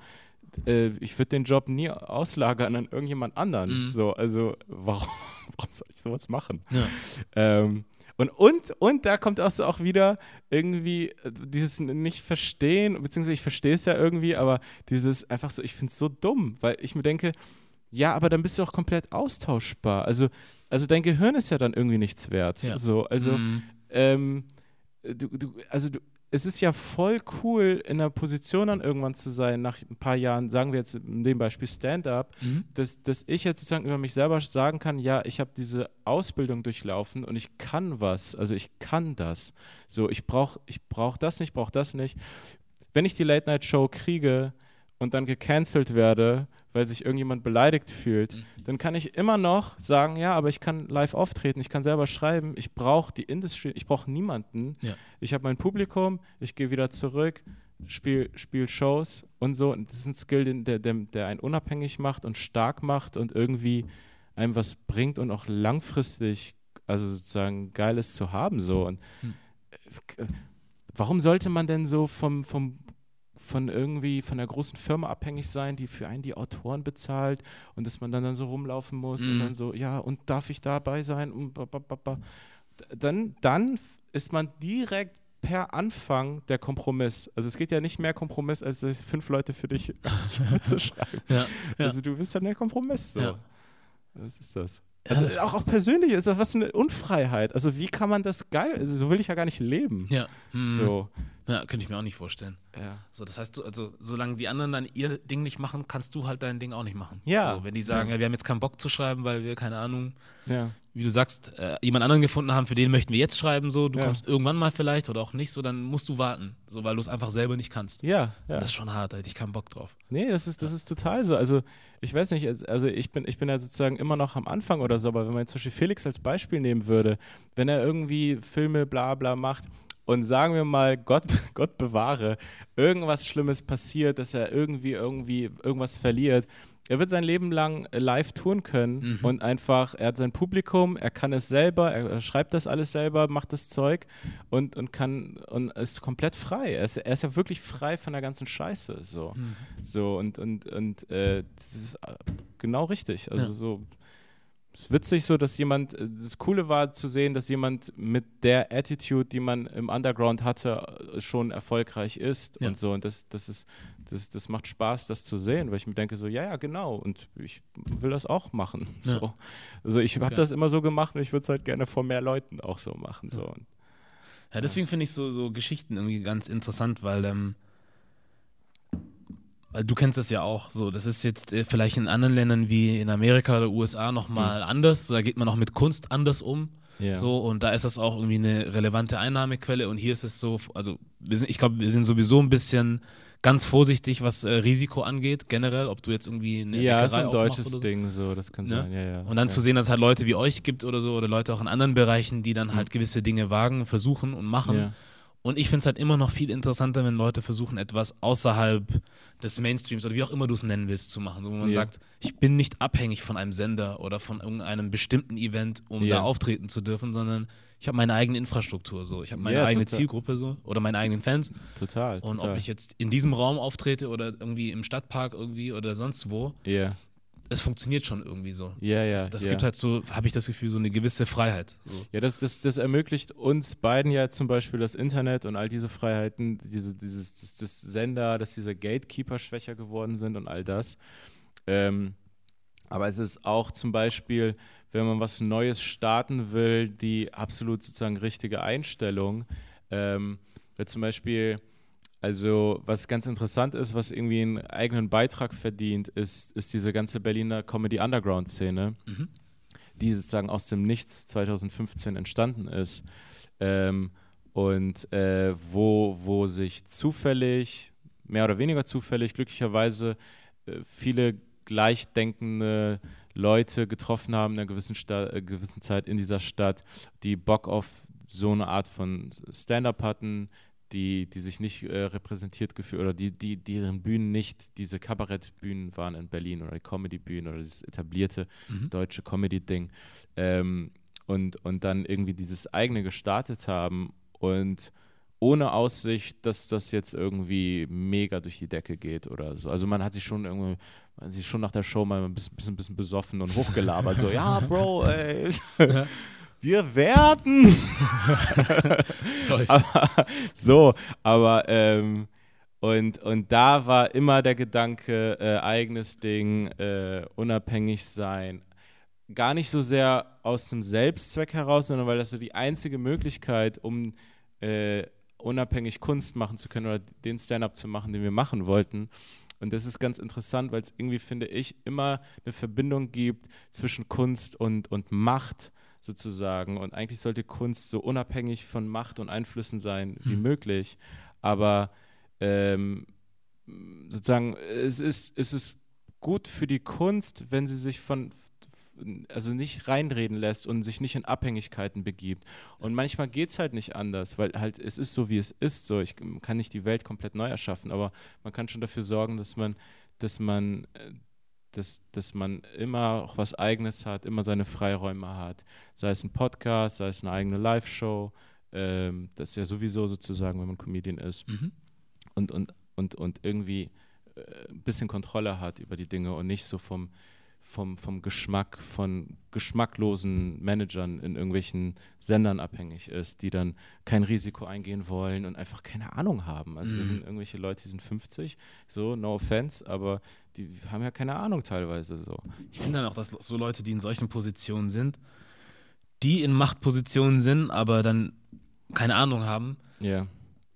äh, ich würde den Job nie auslagern an irgendjemand anderen. Mhm. So, also warum, warum soll ich sowas machen? Ja. Ähm, und, und, und da kommt auch so auch wieder irgendwie äh, dieses nicht verstehen, beziehungsweise ich verstehe es ja irgendwie, aber dieses einfach so, ich finde es so dumm, weil ich mir denke, ja, aber dann bist du auch komplett austauschbar. Also, also dein Gehirn ist ja dann irgendwie nichts wert. Ja. So, also, Mhm. ähm, du, du, also du, es ist ja voll cool, in einer Position dann irgendwann zu sein, nach ein paar Jahren, sagen wir jetzt in dem Beispiel Stand-up, Mhm. dass, dass ich jetzt sozusagen über mich selber sagen kann, ja, ich habe diese Ausbildung durchlaufen und ich kann was, also ich kann das. So, ich brauche ich brauch das nicht, brauche das nicht. Wenn ich die Late-Night-Show kriege und dann gecancelt werde, weil sich irgendjemand beleidigt fühlt, Mhm. dann kann ich immer noch sagen, ja, aber ich kann live auftreten, ich kann selber schreiben, ich brauche die Industry, ich brauche niemanden. Ja. Ich habe mein Publikum, ich gehe wieder zurück, spiel, spiel Shows und so. Und das ist ein Skill, den, der, der, der einen unabhängig macht und stark macht und irgendwie einem was bringt und auch langfristig, also sozusagen Geiles zu haben. So. Und Hm. äh, warum sollte man denn so vom, vom von irgendwie von einer großen Firma abhängig sein, die für einen die Autoren bezahlt und dass man dann, dann so rumlaufen muss und Mhm. dann so, ja, und darf ich dabei sein? Und. Dann, dann ist man direkt per Anfang der Kompromiss. Also es geht ja nicht mehr Kompromiss, als fünf Leute für dich mitzuschreiben. Ja, ja. Also du bist dann der Kompromiss. So. Ja. Was ist das? Also auch, auch persönlich ist das was eine Unfreiheit. Also wie kann man das geil? Also so will ich ja gar nicht leben. Ja. Hm. So. Ja, könnte ich mir auch nicht vorstellen. Ja. So, das heißt, du, also solange die anderen dann ihr Ding nicht machen, kannst du halt dein Ding auch nicht machen. Ja. Also, wenn die sagen, Ja. wir haben jetzt keinen Bock zu schreiben, weil wir, keine Ahnung, ja. wie du sagst, äh, jemand anderen gefunden haben, für den möchten wir jetzt schreiben, so, du Ja. kommst irgendwann mal vielleicht oder auch nicht, so, dann musst du warten, so, weil du es einfach selber nicht kannst. Ja, ja. Das ist schon hart, da hätte ich keinen Bock drauf. Nee, das ist, das ist total so. Also ich weiß nicht, als- also ich bin, ich bin ja sozusagen immer noch am Anfang oder so, aber wenn man jetzt zum Beispiel Felix als Beispiel nehmen würde, wenn er irgendwie Filme bla bla macht und sagen wir mal, Gott, Gott bewahre, irgendwas Schlimmes passiert, dass er irgendwie irgendwie irgendwas verliert, er wird sein Leben lang live tun können Mhm. und einfach, er hat sein Publikum, er kann es selber, er, er schreibt das alles selber, macht das Zeug und, und kann und ist komplett frei. Er ist, er ist ja wirklich frei von der ganzen Scheiße. So. Mhm. So, und, und, und äh, das ist äh, genau richtig. Also Ja. so. Es ist witzig so, dass jemand, äh, das Coole war zu sehen, dass jemand mit der Attitude, die man im Underground hatte, äh, schon erfolgreich ist Ja. und so. Und das, das ist, das, das macht Spaß, das zu sehen, weil ich mir denke, so, ja, ja, genau. Und ich will das auch machen. Ja. So. Also ich habe Okay. das immer so gemacht und ich würde es halt gerne vor mehr Leuten auch so machen. So. Und Ja, deswegen finde ich so, so Geschichten irgendwie ganz interessant, weil, ähm, weil du kennst es ja auch. So, das ist jetzt äh, vielleicht in anderen Ländern wie in Amerika oder USA nochmal anders. So, da geht man auch mit Kunst anders um. Ja. So, und da ist das auch irgendwie eine relevante Einnahmequelle. Und hier ist es so, also wir sind, ich glaube, wir sind sowieso ein bisschen ganz vorsichtig, was äh, Risiko angeht, generell, ob du jetzt irgendwie eine ja, Bäckerei ist ein deutsches so. Ding, so, das kann Ne? sein. Ja, ja. Und dann ja. zu sehen, dass es halt Leute wie euch gibt oder so, oder Leute auch in anderen Bereichen, die dann halt gewisse Dinge wagen, versuchen und machen. Ja. Und ich finde es halt immer noch viel interessanter, wenn Leute versuchen, etwas außerhalb des Mainstreams oder wie auch immer du es nennen willst, zu machen. So, wo man Ja. sagt, ich bin nicht abhängig von einem Sender oder von irgendeinem bestimmten Event, um Ja. da auftreten zu dürfen, sondern ich habe meine eigene Infrastruktur so. Ich habe meine Ja, eigene total. Zielgruppe so oder meine eigenen Fans. Total. Und total. ob ich jetzt in diesem Raum auftrete oder irgendwie im Stadtpark irgendwie oder sonst wo, Ja, es funktioniert schon irgendwie so. ja, ja. das das ja. gibt halt so, habe ich das Gefühl, so eine gewisse Freiheit. So. Ja, das, das, das ermöglicht uns beiden ja zum Beispiel das Internet und all diese Freiheiten, diese, dieses das, das Sender, dass diese Gatekeeper schwächer geworden sind und all das. Ähm, aber es ist auch zum Beispiel, wenn man was Neues starten will, die absolut sozusagen richtige Einstellung. Ähm, zum Beispiel, also was ganz interessant ist, was irgendwie einen eigenen Beitrag verdient, ist, ist diese ganze Berliner Comedy Underground Szene Mhm. die sozusagen aus dem Nichts 2015 entstanden ist ähm, und äh, wo, wo sich zufällig, mehr oder weniger zufällig, glücklicherweise äh, viele gleichdenkende Leute getroffen haben in einer gewissen, Sta äh, gewissen Zeit in dieser Stadt, die Bock auf so eine Art von Stand-up hatten, die, die sich nicht äh, repräsentiert gefühlt oder die, die, deren Bühnen nicht diese Kabarettbühnen waren in Berlin oder die Comedy-Bühnen oder dieses etablierte Mhm. deutsche Comedy-Ding ähm, und, und dann irgendwie dieses eigene gestartet haben und ohne Aussicht, dass das jetzt irgendwie mega durch die Decke geht oder so. Also man hat sich schon irgendwie, man hat sich schon nach der Show mal ein bisschen, bisschen, bisschen besoffen und hochgelabert, so, ja, Bro, ey, wir werden. Aber, so, aber ähm, und, und da war immer der Gedanke, äh, eigenes Ding, äh, unabhängig sein. Gar nicht so sehr aus dem Selbstzweck heraus, sondern weil das so die einzige Möglichkeit, um, äh, unabhängig Kunst machen zu können oder den Stand-up zu machen, den wir machen wollten. Und das ist ganz interessant, weil es irgendwie, finde ich, immer eine Verbindung gibt zwischen Kunst und, und Macht sozusagen. Und eigentlich sollte Kunst so unabhängig von Macht und Einflüssen sein wie Mhm. möglich. Aber ähm, sozusagen, es ist, es ist gut für die Kunst, wenn sie sich von also nicht reinreden lässt und sich nicht in Abhängigkeiten begibt. Und manchmal geht es halt nicht anders, weil halt es ist so, wie es ist. So, ich kann nicht die Welt komplett neu erschaffen, aber man kann schon dafür sorgen, dass man, dass man, äh, dass, dass man immer auch was Eigenes hat, immer seine Freiräume hat. Sei es ein Podcast, sei es eine eigene Live-Show. Ähm, das ist ja sowieso sozusagen, wenn man Comedian ist Mhm. und, und, und, und irgendwie äh, ein bisschen Kontrolle hat über die Dinge und nicht so vom, vom, vom Geschmack von geschmacklosen Managern in irgendwelchen Sendern abhängig ist, die dann kein Risiko eingehen wollen und einfach keine Ahnung haben. Also Mhm. sind irgendwelche Leute, die sind 50, so, no offense, aber die haben ja keine Ahnung teilweise so. Ich finde dann auch, dass so Leute, die in solchen Positionen sind, die in Machtpositionen sind, aber dann keine Ahnung haben, Ja.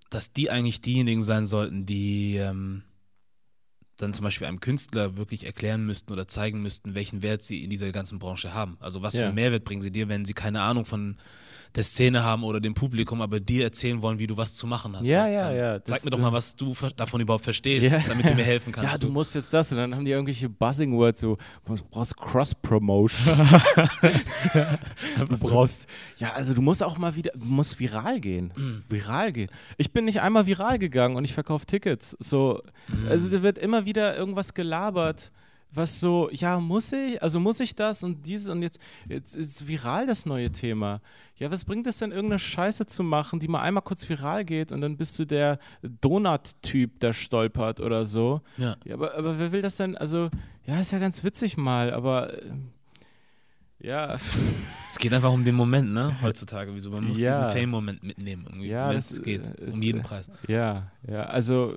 dass die eigentlich diejenigen sein sollten, die ähm, dann zum Beispiel einem Künstler wirklich erklären müssten oder zeigen müssten, welchen Wert sie in dieser ganzen Branche haben. Also was für Ja. einen Mehrwert bringen sie dir, wenn sie keine Ahnung von der Szene haben oder dem Publikum, aber dir erzählen wollen, wie du was zu machen hast. Ja, ja, dann ja, Zeig mir doch mal, was du davon überhaupt verstehst, Ja. damit du mir helfen kannst. Ja, du So. musst jetzt das und dann haben die irgendwelche Buzzing-Words, so, du brauchst Cross-Promotion. du brauchst, ja, also du musst auch mal wieder, du musst viral gehen. Viral gehen. Ich bin nicht einmal viral gegangen und ich verkaufe Tickets. So, also da wird immer wieder irgendwas gelabert, was so, ja, muss ich, also muss ich das und dieses und jetzt, jetzt ist viral das neue Thema. Ja, was bringt es denn, irgendeine Scheiße zu machen, die mal einmal kurz viral geht und dann bist du der Donut-Typ, der stolpert oder so. Ja. Ja, aber, aber wer will das denn? Also, ja, ist ja ganz witzig mal, aber äh, ja, Es geht einfach um den Moment, ne? Heutzutage. Wieso? Man muss Ja. diesen Fame-Moment mitnehmen, irgendwie, Ja, es geht. äh, ist, um jeden äh, Preis. ja, ja, also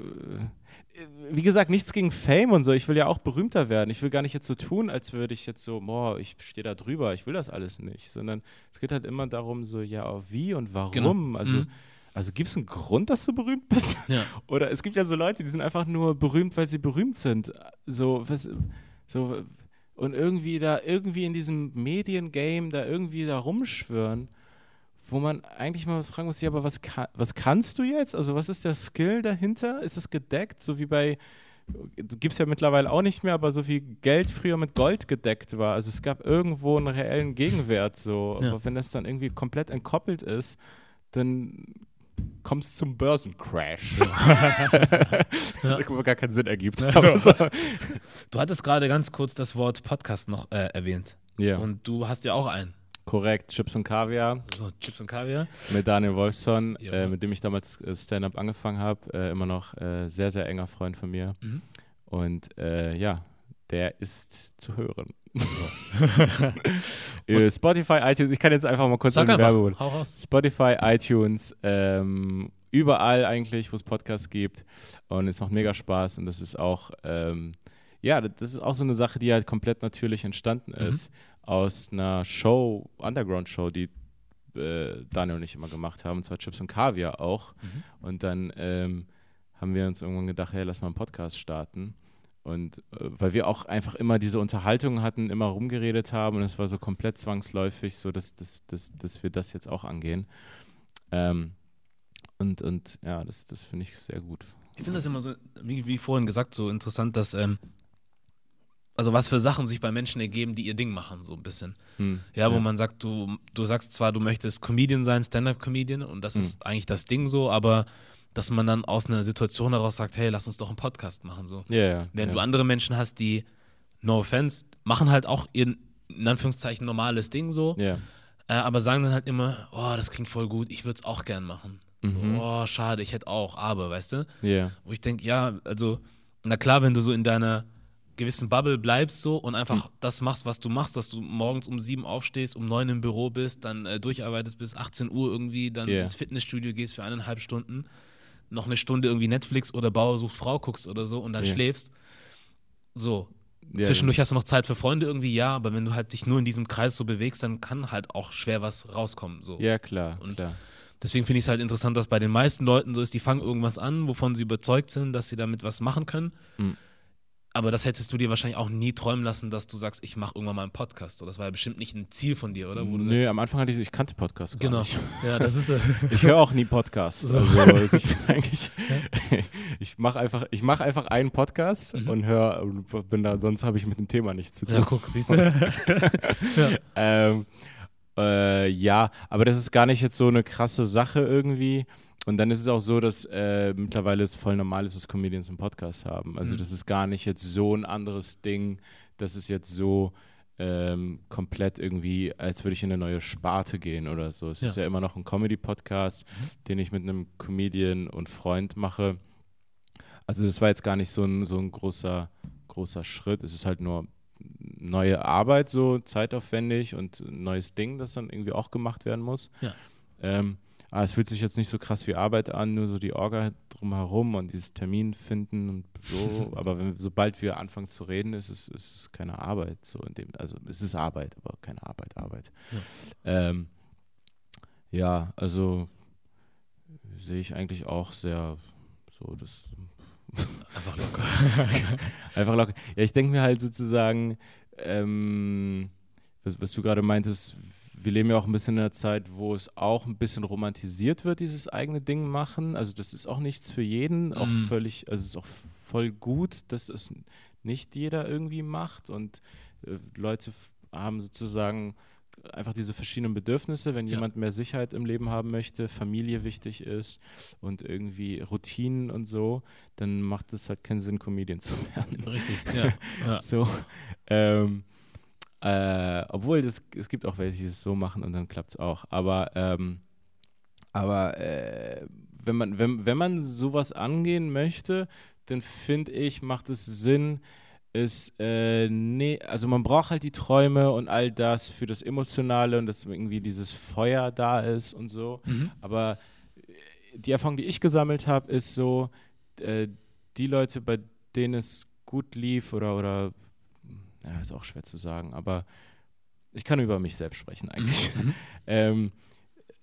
wie gesagt, nichts gegen Fame und so. Ich will ja auch berühmter werden. Ich will gar nicht jetzt so tun, als würde ich jetzt so, boah, ich stehe da drüber. Ich will das alles nicht, sondern es geht halt immer darum, so, ja, wie und warum. Genau. Also, Mhm. also gibt es einen Grund, dass du berühmt bist? Ja. Oder es gibt ja so Leute, die sind einfach nur berühmt, weil sie berühmt sind. So, was, so und irgendwie da, irgendwie in diesem Mediengame da irgendwie da rumschwören, wo man eigentlich mal fragen muss, ja, aber was, kann, was kannst du jetzt? Also was ist der Skill dahinter? Ist es gedeckt? So wie bei, du gibst ja mittlerweile auch nicht mehr, aber so wie Geld früher mit Gold gedeckt war. Also es gab irgendwo einen reellen Gegenwert so. Ja. Aber wenn das dann irgendwie komplett entkoppelt ist, dann kommt es zum Börsencrash. Ja. Das gar keinen Sinn ergibt. Aber so. Du hattest gerade ganz kurz das Wort Podcast noch äh, erwähnt. Ja, Und du hast ja auch einen. Korrekt. Chips und Kaviar So, Chips und Kaviar. mit Daniel Wolfson, äh, mit dem ich damals äh, Stand-up angefangen habe. Äh, immer noch äh, sehr, sehr enger Freund von mir. Mhm. Und äh, ja, der ist zu hören. Äh, Spotify, iTunes, ich kann jetzt einfach mal kurz Sag einfach, Werbung. hau raus. Spotify, iTunes, ähm, überall eigentlich, wo es Podcasts gibt. Und es macht mega Spaß und das ist auch, ähm, ja, das ist auch so eine Sache, die halt komplett natürlich entstanden Mhm. Aus einer Show, Underground-Show, die äh, Daniel und ich immer gemacht haben, und zwar Chips und Kaviar auch. Mhm. Und dann ähm, haben wir uns irgendwann gedacht, hey, lass mal einen Podcast starten. Und äh, weil wir auch einfach immer diese Unterhaltung hatten, immer rumgeredet haben und es war so komplett zwangsläufig, so dass, dass, dass, dass wir das jetzt auch angehen. Ähm, und, und ja, das, das finde ich sehr gut. Ich finde das immer so, wie, wie vorhin gesagt, so interessant, dass, ähm, also was für Sachen sich bei Menschen ergeben, die ihr Ding machen, so ein bisschen. Hm. Ja, wo man sagt, du, du sagst zwar, du möchtest Comedian sein, Stand-Up-Comedian und das Mhm. ist eigentlich das Ding so, aber dass man dann aus einer Situation heraus sagt, hey, lass uns doch einen Podcast machen, so. Ja, ja. Während ja. du andere Menschen hast, die, no offense, machen halt auch ihr, in Anführungszeichen, normales Ding so, Ja. äh, aber sagen dann halt immer, oh, das klingt voll gut, ich würde es auch gern machen. Mhm. So, oh, schade, ich hätte auch, aber, weißt du? Ja. Wo ich denke, ja, also, na klar, wenn du so in deiner gewissen Bubble bleibst so und einfach Hm. das machst, was du machst, dass du morgens um sieben aufstehst, um neun im Büro bist, dann äh, durcharbeitest bis 18 Uhr irgendwie, dann Yeah. ins Fitnessstudio gehst für eineinhalb Stunden, noch eine Stunde irgendwie Netflix oder Bauer sucht Frau guckst oder so und dann Ja. schläfst. So. ja. Zwischendurch hast du noch Zeit für Freunde irgendwie, ja, aber wenn du halt dich nur in diesem Kreis so bewegst, dann kann halt auch schwer was rauskommen. So. Ja, klar. Und klar. Deswegen finde ich es halt interessant, dass bei den meisten Leuten so ist, die fangen irgendwas an, wovon sie überzeugt sind, dass sie damit was machen können. Mhm. Aber das hättest du dir wahrscheinlich auch nie träumen lassen, dass du sagst, ich mache irgendwann mal einen Podcast. So, das war ja bestimmt nicht ein Ziel von dir, oder? Wo Nö, am Anfang hatte ich, ich kannte Podcasts gar genau. nicht. Ja, das ist. Äh, Ich höre auch nie Podcasts. So. Also ich bin eigentlich, ich mache einfach, ich mache einfach einen Podcast Mhm. und höre bin da, sonst habe ich mit dem Thema nichts zu tun. ja, guck, siehst du? ja. Ähm, äh, ja, aber das ist gar nicht jetzt so eine krasse Sache irgendwie. Und dann ist es auch so, dass äh, mittlerweile es voll normal ist, dass Comedians einen Podcast haben. Also Mhm. das ist gar nicht jetzt so ein anderes Ding, dass es jetzt so ähm, komplett irgendwie, als würde ich in eine neue Sparte gehen oder so. Es ist Ja. ja immer noch ein Comedy-Podcast, den ich mit einem Comedian und Freund mache. Also das war jetzt gar nicht so ein, so ein großer, großer Schritt. Es ist halt nur neue Arbeit, so zeitaufwendig und ein neues Ding, das dann irgendwie auch gemacht werden muss. Ja. Ähm, aber es fühlt sich jetzt nicht so krass wie Arbeit an, nur so die Orga drumherum und dieses Termin finden und so. aber wenn, sobald wir anfangen zu reden, ist es, ist es keine Arbeit. So in dem, also es ist Arbeit, aber keine Arbeit, Arbeit. Ja, ähm, ja also sehe ich eigentlich auch sehr so das Einfach locker. Einfach locker. Ja, ich denke mir halt sozusagen, ähm, was, was du gerade meintest, wir leben ja auch ein bisschen in einer Zeit, wo es auch ein bisschen romantisiert wird, dieses eigene Ding machen. Also das ist auch nichts für jeden, auch Mhm. völlig, also es ist auch voll gut, dass es nicht jeder irgendwie macht und äh, Leute haben sozusagen einfach diese verschiedenen Bedürfnisse, wenn Ja. jemand mehr Sicherheit im Leben haben möchte, Familie wichtig ist und irgendwie Routinen und so, dann macht es halt keinen Sinn, Comedian zu werden. Richtig, ja. ja. So, ähm, äh, obwohl das, es gibt auch welche, die es so machen und dann klappt es auch. Aber, ähm, aber äh, wenn, man, wenn, wenn man sowas angehen möchte, dann finde ich, macht es Sinn, ist, äh, nee, also man braucht halt die Träume und all das für das Emotionale und dass irgendwie dieses Feuer da ist und so. Mhm. Aber äh, die Erfahrung, die ich gesammelt habe, ist so, äh, die Leute, bei denen es gut lief oder, oder, ja, ist auch schwer zu sagen, aber ich kann über mich selbst sprechen eigentlich, Mhm. ähm,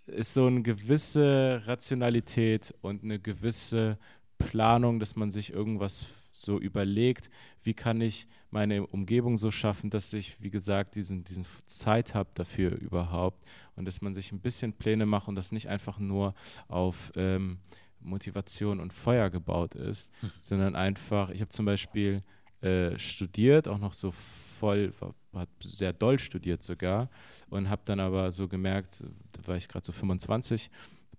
ist so eine gewisse Rationalität und eine gewisse Planung, dass man sich irgendwas so überlegt, wie kann ich meine Umgebung so schaffen, dass ich, wie gesagt, diesen, diesen Zeit habe dafür überhaupt und dass man sich ein bisschen Pläne macht und das nicht einfach nur auf ähm, Motivation und Feuer gebaut ist, Hm. sondern einfach, ich habe zum Beispiel äh, studiert, auch noch so voll, hat sehr doll studiert sogar und habe dann aber so gemerkt, da war ich gerade so 25,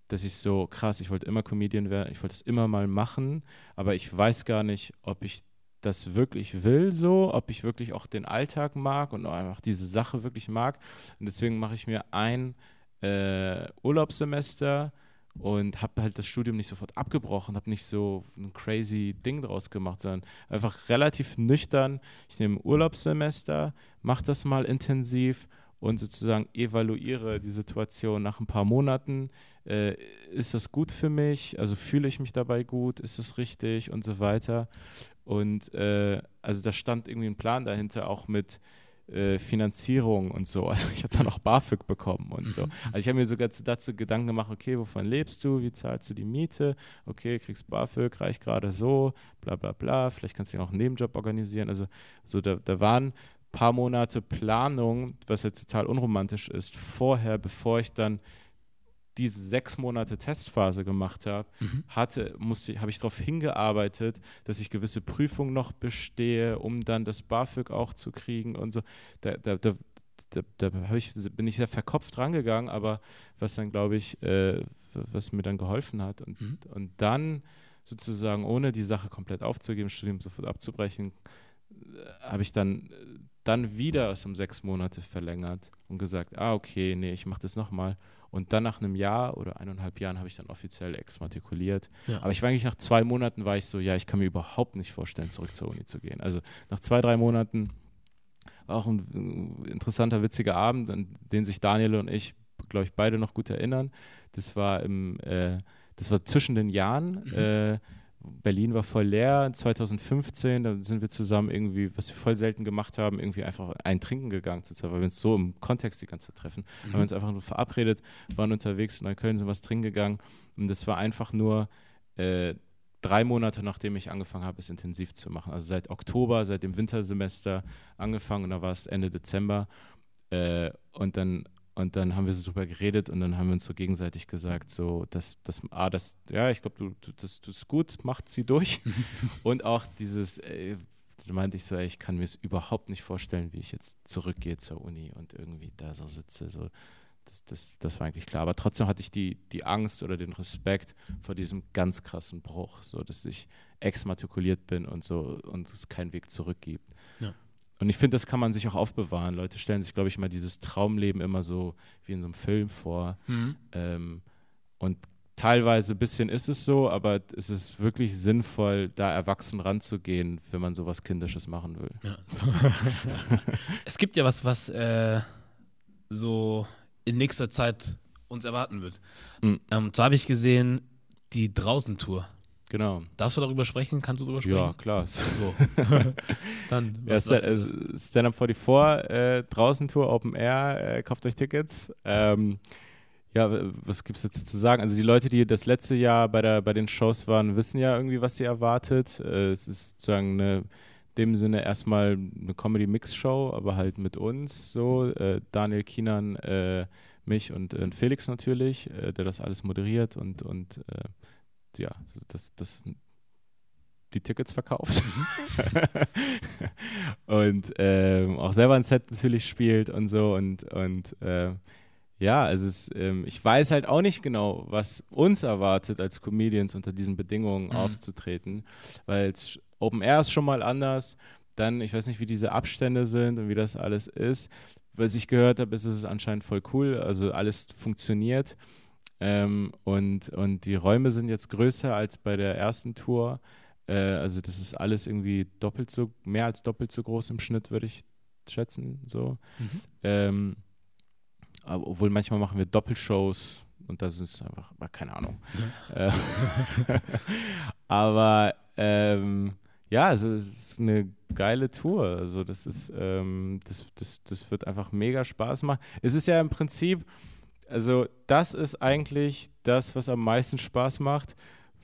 dass ich so krass, ich wollte immer Comedian werden, ich wollte es immer mal machen, aber ich weiß gar nicht, ob ich das wirklich will so, ob ich wirklich auch den Alltag mag und einfach diese Sache wirklich mag. Und deswegen mache ich mir ein äh, Urlaubssemester und habe halt das Studium nicht sofort abgebrochen, habe nicht so ein crazy Ding draus gemacht, sondern einfach relativ nüchtern. Ich nehme Urlaubssemester, mache das mal intensiv und sozusagen evaluiere die Situation nach ein paar Monaten. Äh, ist das gut für mich? Also fühle ich mich dabei gut? Ist es richtig? Und so weiter. Und äh, also da stand irgendwie ein Plan dahinter, auch mit äh, Finanzierung und so. Also ich habe dann auch BAföG bekommen und so. Also ich habe mir sogar zu, dazu Gedanken gemacht, okay, wovon lebst du? Wie zahlst du die Miete? Okay, kriegst BAföG, reicht gerade so, bla bla bla. Vielleicht kannst du dir auch einen Nebenjob organisieren. Also so, da, da waren paar Monate Planung, was jetzt total unromantisch ist, vorher, bevor ich dann diese sechs Monate Testphase gemacht habe, Mhm. hatte, musste, habe ich darauf hingearbeitet, dass ich gewisse Prüfungen noch bestehe, um dann das BAföG auch zu kriegen und so. Da, da, da, da, da ich, bin ich sehr verkopft rangegangen, aber was dann, glaube ich, äh, was mir dann geholfen hat. Und, Mhm. und dann sozusagen, ohne die Sache komplett aufzugeben, Studium sofort abzubrechen, äh, habe ich dann, äh, dann wieder es um sechs Monate verlängert und gesagt, ah, okay, nee, ich mache das nochmal. Und dann nach einem Jahr oder eineinhalb Jahren habe ich dann offiziell exmatrikuliert. Ja. Aber ich war eigentlich nach zwei Monaten war ich so, ja, ich kann mir überhaupt nicht vorstellen, zurück zur Uni zu gehen. Also nach zwei, drei Monaten war auch ein äh, interessanter, witziger Abend, an den sich Daniel und ich, glaube ich, beide noch gut erinnern. Das war im, äh, das war zwischen den Jahren. Mhm. Äh, Berlin war voll leer. 2015, da sind wir zusammen irgendwie, was wir voll selten gemacht haben, irgendwie einfach ein Trinken gegangen zu zweit, weil wir uns so im Kontext die ganze Zeit treffen. Mhm. Haben wir uns einfach nur verabredet, waren unterwegs in Neukölln, sind was trinken gegangen. Und das war einfach nur äh, drei Monate, nachdem ich angefangen habe, es intensiv zu machen. Also seit Oktober, seit dem Wintersemester angefangen und da war es Ende Dezember. Äh, und dann und dann haben wir so drüber geredet und dann haben wir uns so gegenseitig gesagt, so, dass das, ah, das, ja, ich glaube, du, du, das, das ist gut, macht sie durch. und auch dieses, äh, da meinte ich so, ey, ich kann mir es überhaupt nicht vorstellen, wie ich jetzt zurückgehe zur Uni und irgendwie da so sitze. So, das, das, das war eigentlich klar. Aber trotzdem hatte ich die, die Angst oder den Respekt vor diesem ganz krassen Bruch, so dass ich exmatrikuliert bin und so und es keinen Weg zurück gibt. Ja. Und ich finde, das kann man sich auch aufbewahren. Leute stellen sich, glaube ich, mal dieses Traumleben immer so wie in so einem Film vor. Mhm. Ähm, und teilweise ein bisschen ist es so, aber es ist wirklich sinnvoll, da erwachsen ranzugehen, wenn man sowas Kindisches machen will. Ja. es gibt ja was, was äh, so in nächster Zeit uns erwarten wird. Mhm. Ähm, so habe ich gesehen, die Draußen-Tour. Genau. Darfst du darüber sprechen? Kannst du darüber sprechen? Ja, klar. So. Dann, was ja, Stand-Up 44, äh, Draußen-Tour, Open Air, äh, kauft euch Tickets. Ähm, ja, was gibt es dazu zu sagen? Also die Leute, die das letzte Jahr bei, der, bei den Shows waren, wissen ja irgendwie, was sie erwartet. Äh, es ist sozusagen eine, in dem Sinne erstmal eine Comedy-Mix-Show, aber halt mit uns so. Äh, Daniel Kienan, äh, mich und Felix natürlich, äh, der das alles moderiert und, und ja, das, das die Tickets verkauft mhm. und ähm, auch selber ein Set natürlich spielt und so und, und äh, ja, also es, ähm, ich weiß halt auch nicht genau, was uns erwartet als Comedians unter diesen Bedingungen mhm. aufzutreten, weil Open Air ist schon mal anders, dann, ich weiß nicht, wie diese Abstände sind und wie das alles ist. Was ich gehört habe, ist es anscheinend voll cool, also alles funktioniert. Ähm, und, und die Räume sind jetzt größer als bei der ersten Tour. Äh, also das ist alles irgendwie doppelt so, mehr als doppelt so groß im Schnitt, würde ich schätzen. So. Mhm. Ähm, obwohl manchmal machen wir Doppelshows und das ist einfach, keine Ahnung. Mhm. Äh, aber ähm, ja, also es ist eine geile Tour. Also das ist, ähm, das, das, das wird einfach mega Spaß machen. Es ist ja im Prinzip, also das ist eigentlich das, was am meisten Spaß macht,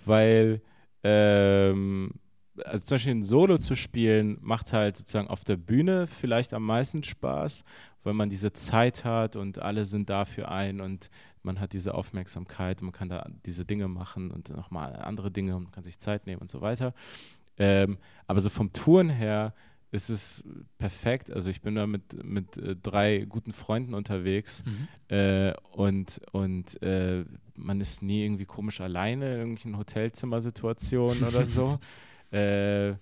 weil ähm, also zum Beispiel ein Solo zu spielen, macht halt sozusagen auf der Bühne vielleicht am meisten Spaß, weil man diese Zeit hat und alle sind da für einen und man hat diese Aufmerksamkeit, man kann da diese Dinge machen und nochmal andere Dinge und man kann sich Zeit nehmen und so weiter. Ähm, aber so vom Touren her ist es perfekt. Also ich bin da mit, mit äh, drei guten Freunden unterwegs mhm. äh, und, und äh, man ist nie irgendwie komisch alleine in irgendwelchen Hotelzimmersituationen oder so. Äh,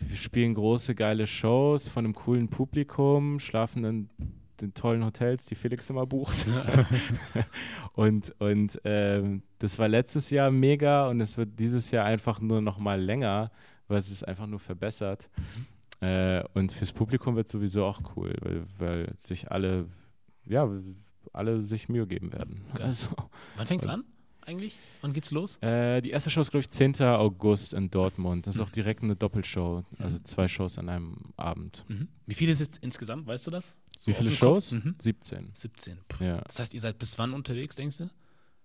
wir spielen große, geile Shows von einem coolen Publikum, schlafen in den tollen Hotels, die Felix immer bucht. und und ähm, das war letztes Jahr mega und es wird dieses Jahr einfach nur noch mal länger weil es ist einfach nur verbessert. Mhm. Äh, und fürs Publikum wird es sowieso auch cool, weil, weil sich alle, ja, alle sich Mühe geben werden. Also, Wann fängt es an? Eigentlich? Wann geht's los? Äh, die erste Show ist, glaube ich, 10. August in Dortmund. Das ist mhm. auch direkt eine Doppelshow, also mhm. zwei Shows an einem Abend. Mhm. Wie viele sind insgesamt, weißt du das? So Wie viele Shows? Mhm. 17. 17. Ja. Das heißt, ihr seid bis wann unterwegs, denkst du?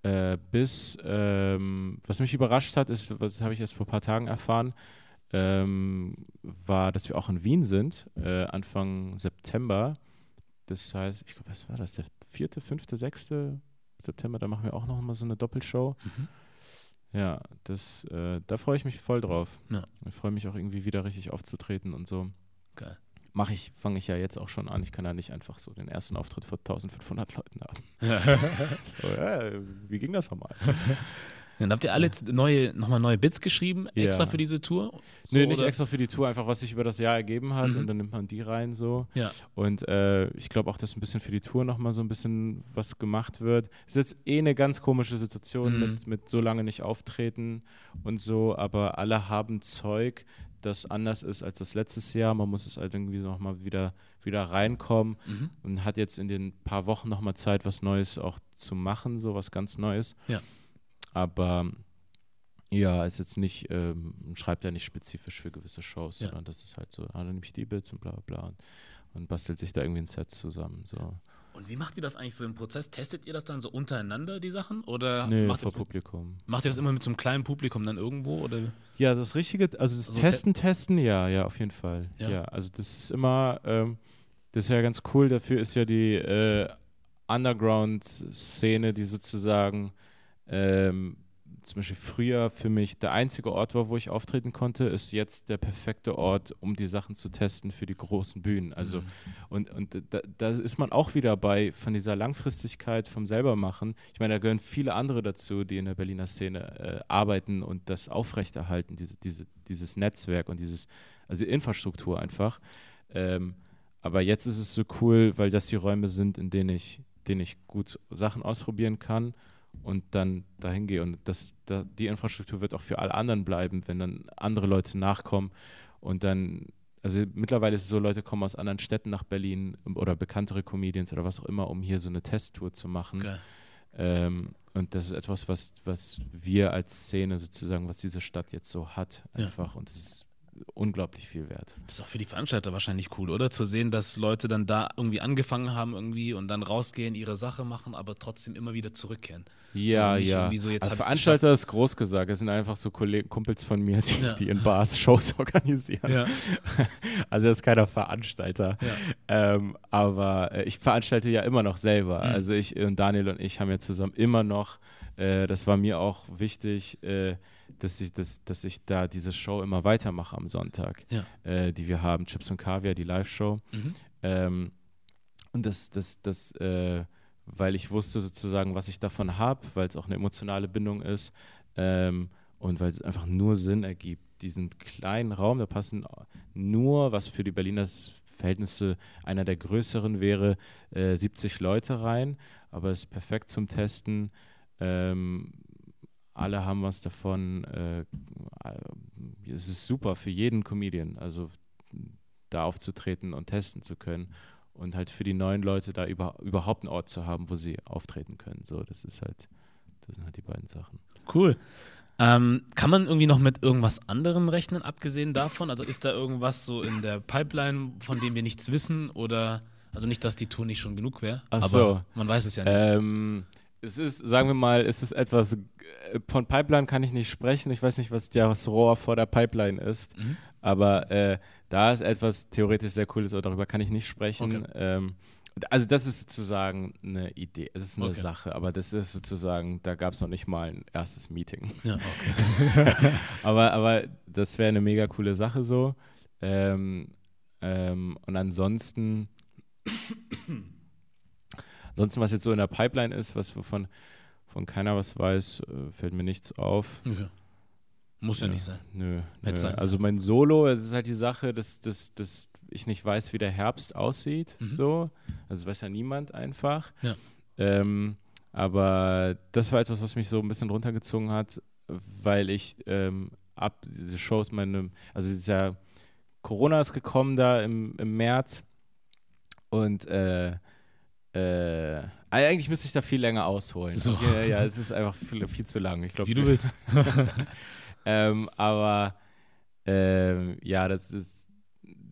Äh, bis, ähm, was mich überrascht hat, ist, das habe ich erst vor ein paar Tagen erfahren, ähm, war, dass wir auch in Wien sind, äh, Anfang September. Das heißt, ich glaube, was war das? Der vierte, fünfte, sechste September, da machen wir auch noch mal so eine Doppelshow. Mhm. Ja, das, äh, da freue ich mich voll drauf. Ja. Ich freue mich auch irgendwie wieder richtig aufzutreten und so. Geil. Mache ich, fange ich ja jetzt auch schon an. Ich kann ja nicht einfach so den ersten Auftritt vor 1500 Leuten haben. so, ja, wie ging das nochmal? Dann habt ihr alle neue, nochmal neue Bits geschrieben, extra ja. für diese Tour? So, Nö, nicht oder? extra für die Tour, einfach was sich über das Jahr ergeben hat mhm. und dann nimmt man die rein so. Ja. Und äh, ich glaube auch, dass ein bisschen für die Tour nochmal so ein bisschen was gemacht wird. Es ist jetzt eh eine ganz komische Situation mhm. mit, mit so lange nicht auftreten und so, aber alle haben Zeug, das anders ist als das letztes Jahr. Man muss es halt irgendwie nochmal wieder, wieder reinkommen mhm. und hat jetzt in den paar Wochen nochmal Zeit, was Neues auch zu machen, so was ganz Neues. Ja. Aber Ja, ist jetzt nicht, ähm, schreibt ja nicht spezifisch für gewisse Shows, Ja. sondern das ist halt so, ah, dann nehme ich die Bits und bla bla und, und bastelt sich da irgendwie ein Set zusammen. So. Und wie macht ihr das eigentlich so im Prozess? Testet ihr das dann so untereinander, die Sachen? Oder Nee, macht, ihr vor das Publikum. macht ihr das immer mit so einem kleinen Publikum dann irgendwo? Oder? Ja, das richtige, also das Also Testen, Testen, ja, ja, auf jeden Fall. Ja. Ja, also das ist immer, ähm, das ist ja ganz cool, dafür ist ja die äh, Underground-Szene, die sozusagen ähm, zum Beispiel früher für mich der einzige Ort war, wo ich auftreten konnte, ist jetzt der perfekte Ort, um die Sachen zu testen für die großen Bühnen. Also Mhm. und, und da, da ist man auch wieder bei von dieser Langfristigkeit vom selbermachen. Ich meine, da gehören viele andere dazu, die in der Berliner Szene äh, arbeiten und das aufrechterhalten, diese, diese, dieses Netzwerk und dieses, also die Infrastruktur einfach. Ähm, aber jetzt ist es so cool, weil das die Räume sind, in denen ich, denen ich gut Sachen ausprobieren kann und dann dahin gehe. Und das, da, die Infrastruktur wird auch für alle anderen bleiben, wenn dann andere Leute nachkommen und dann also mittlerweile ist es so, Leute kommen aus anderen Städten nach Berlin oder bekanntere Comedians oder was auch immer, um hier so eine Testtour zu machen. Geil. Ähm, und das ist etwas, was, was wir als Szene sozusagen, was diese Stadt jetzt so hat, Ja. einfach. Und das ist unglaublich viel wert. Das ist auch für die Veranstalter wahrscheinlich cool, oder? Zu sehen, dass Leute dann da irgendwie angefangen haben irgendwie und dann rausgehen, ihre Sache machen, aber trotzdem immer wieder zurückkehren. Ja, nicht ja. so, also Veranstalter ist groß gesagt. Es sind einfach so Kollegen, Kumpels von mir, die, Ja. die in Bars Shows organisieren. Ja. Also das ist keiner Veranstalter. Ja. Ähm, aber äh, ich veranstalte ja immer noch selber. Mhm. Also ich und Daniel und ich haben ja zusammen immer noch, äh, das war mir auch wichtig, äh, dass, ich, dass, dass ich da diese Show immer weitermache am Sonntag, Ja. äh, die wir haben, Chips und Kaviar, die Live-Show. Mhm. Ähm, und das, das, das, äh, weil ich wusste sozusagen, was ich davon habe, weil es auch eine emotionale Bindung ist ähm, und weil es einfach nur Sinn ergibt. Diesen kleinen Raum, da passen nur, was für die Berliner Verhältnisse einer der größeren wäre, äh, 70 Leute rein, aber es ist perfekt zum Testen. Ähm, alle haben was davon. Äh, äh, es ist super für jeden Comedian, also da aufzutreten und testen zu können und halt für die neuen Leute da über, überhaupt einen Ort zu haben, wo sie auftreten können. So, das ist halt, das sind halt die beiden Sachen. Cool. Ähm, kann man irgendwie noch mit irgendwas anderem rechnen, abgesehen davon? Also ist da irgendwas so in der Pipeline, von dem wir nichts wissen? Oder, also nicht, dass die Tour nicht schon genug wäre, aber so. man weiß es ja nicht. Ähm, es ist, sagen wir mal, es ist etwas, äh, von Pipeline kann ich nicht sprechen. Ich weiß nicht, was das Rohr vor der Pipeline ist, Mhm. aber äh, da ist etwas theoretisch sehr Cooles, aber darüber kann ich nicht sprechen. Okay. Ähm, also das ist sozusagen eine Idee, es ist eine Okay. Sache, aber das ist sozusagen, da gab es noch nicht mal ein erstes Meeting. Ja, okay. aber, aber das wäre eine mega coole Sache so. Ähm, ähm, und ansonsten, ansonsten, was jetzt so in der Pipeline ist, was wovon von keiner was weiß, äh, fällt mir nichts auf. okay. Muss ja, nicht sein. Nö, nö. sein Also mein Solo, es ist halt die Sache, dass, dass, dass ich nicht weiß, wie der Herbst aussieht. Mhm. So. Also weiß ja niemand einfach. Ja. Ähm, aber das war etwas, was mich so ein bisschen runtergezogen hat, weil ich ähm, ab diese Shows meine, also es ist ja Corona ist gekommen da im, im März und äh, äh, eigentlich müsste ich da viel länger ausholen. So. Ja, ja, es ist einfach viel, viel zu lang. Ich glaube, Wie du willst. ähm, aber ähm, ja, das ist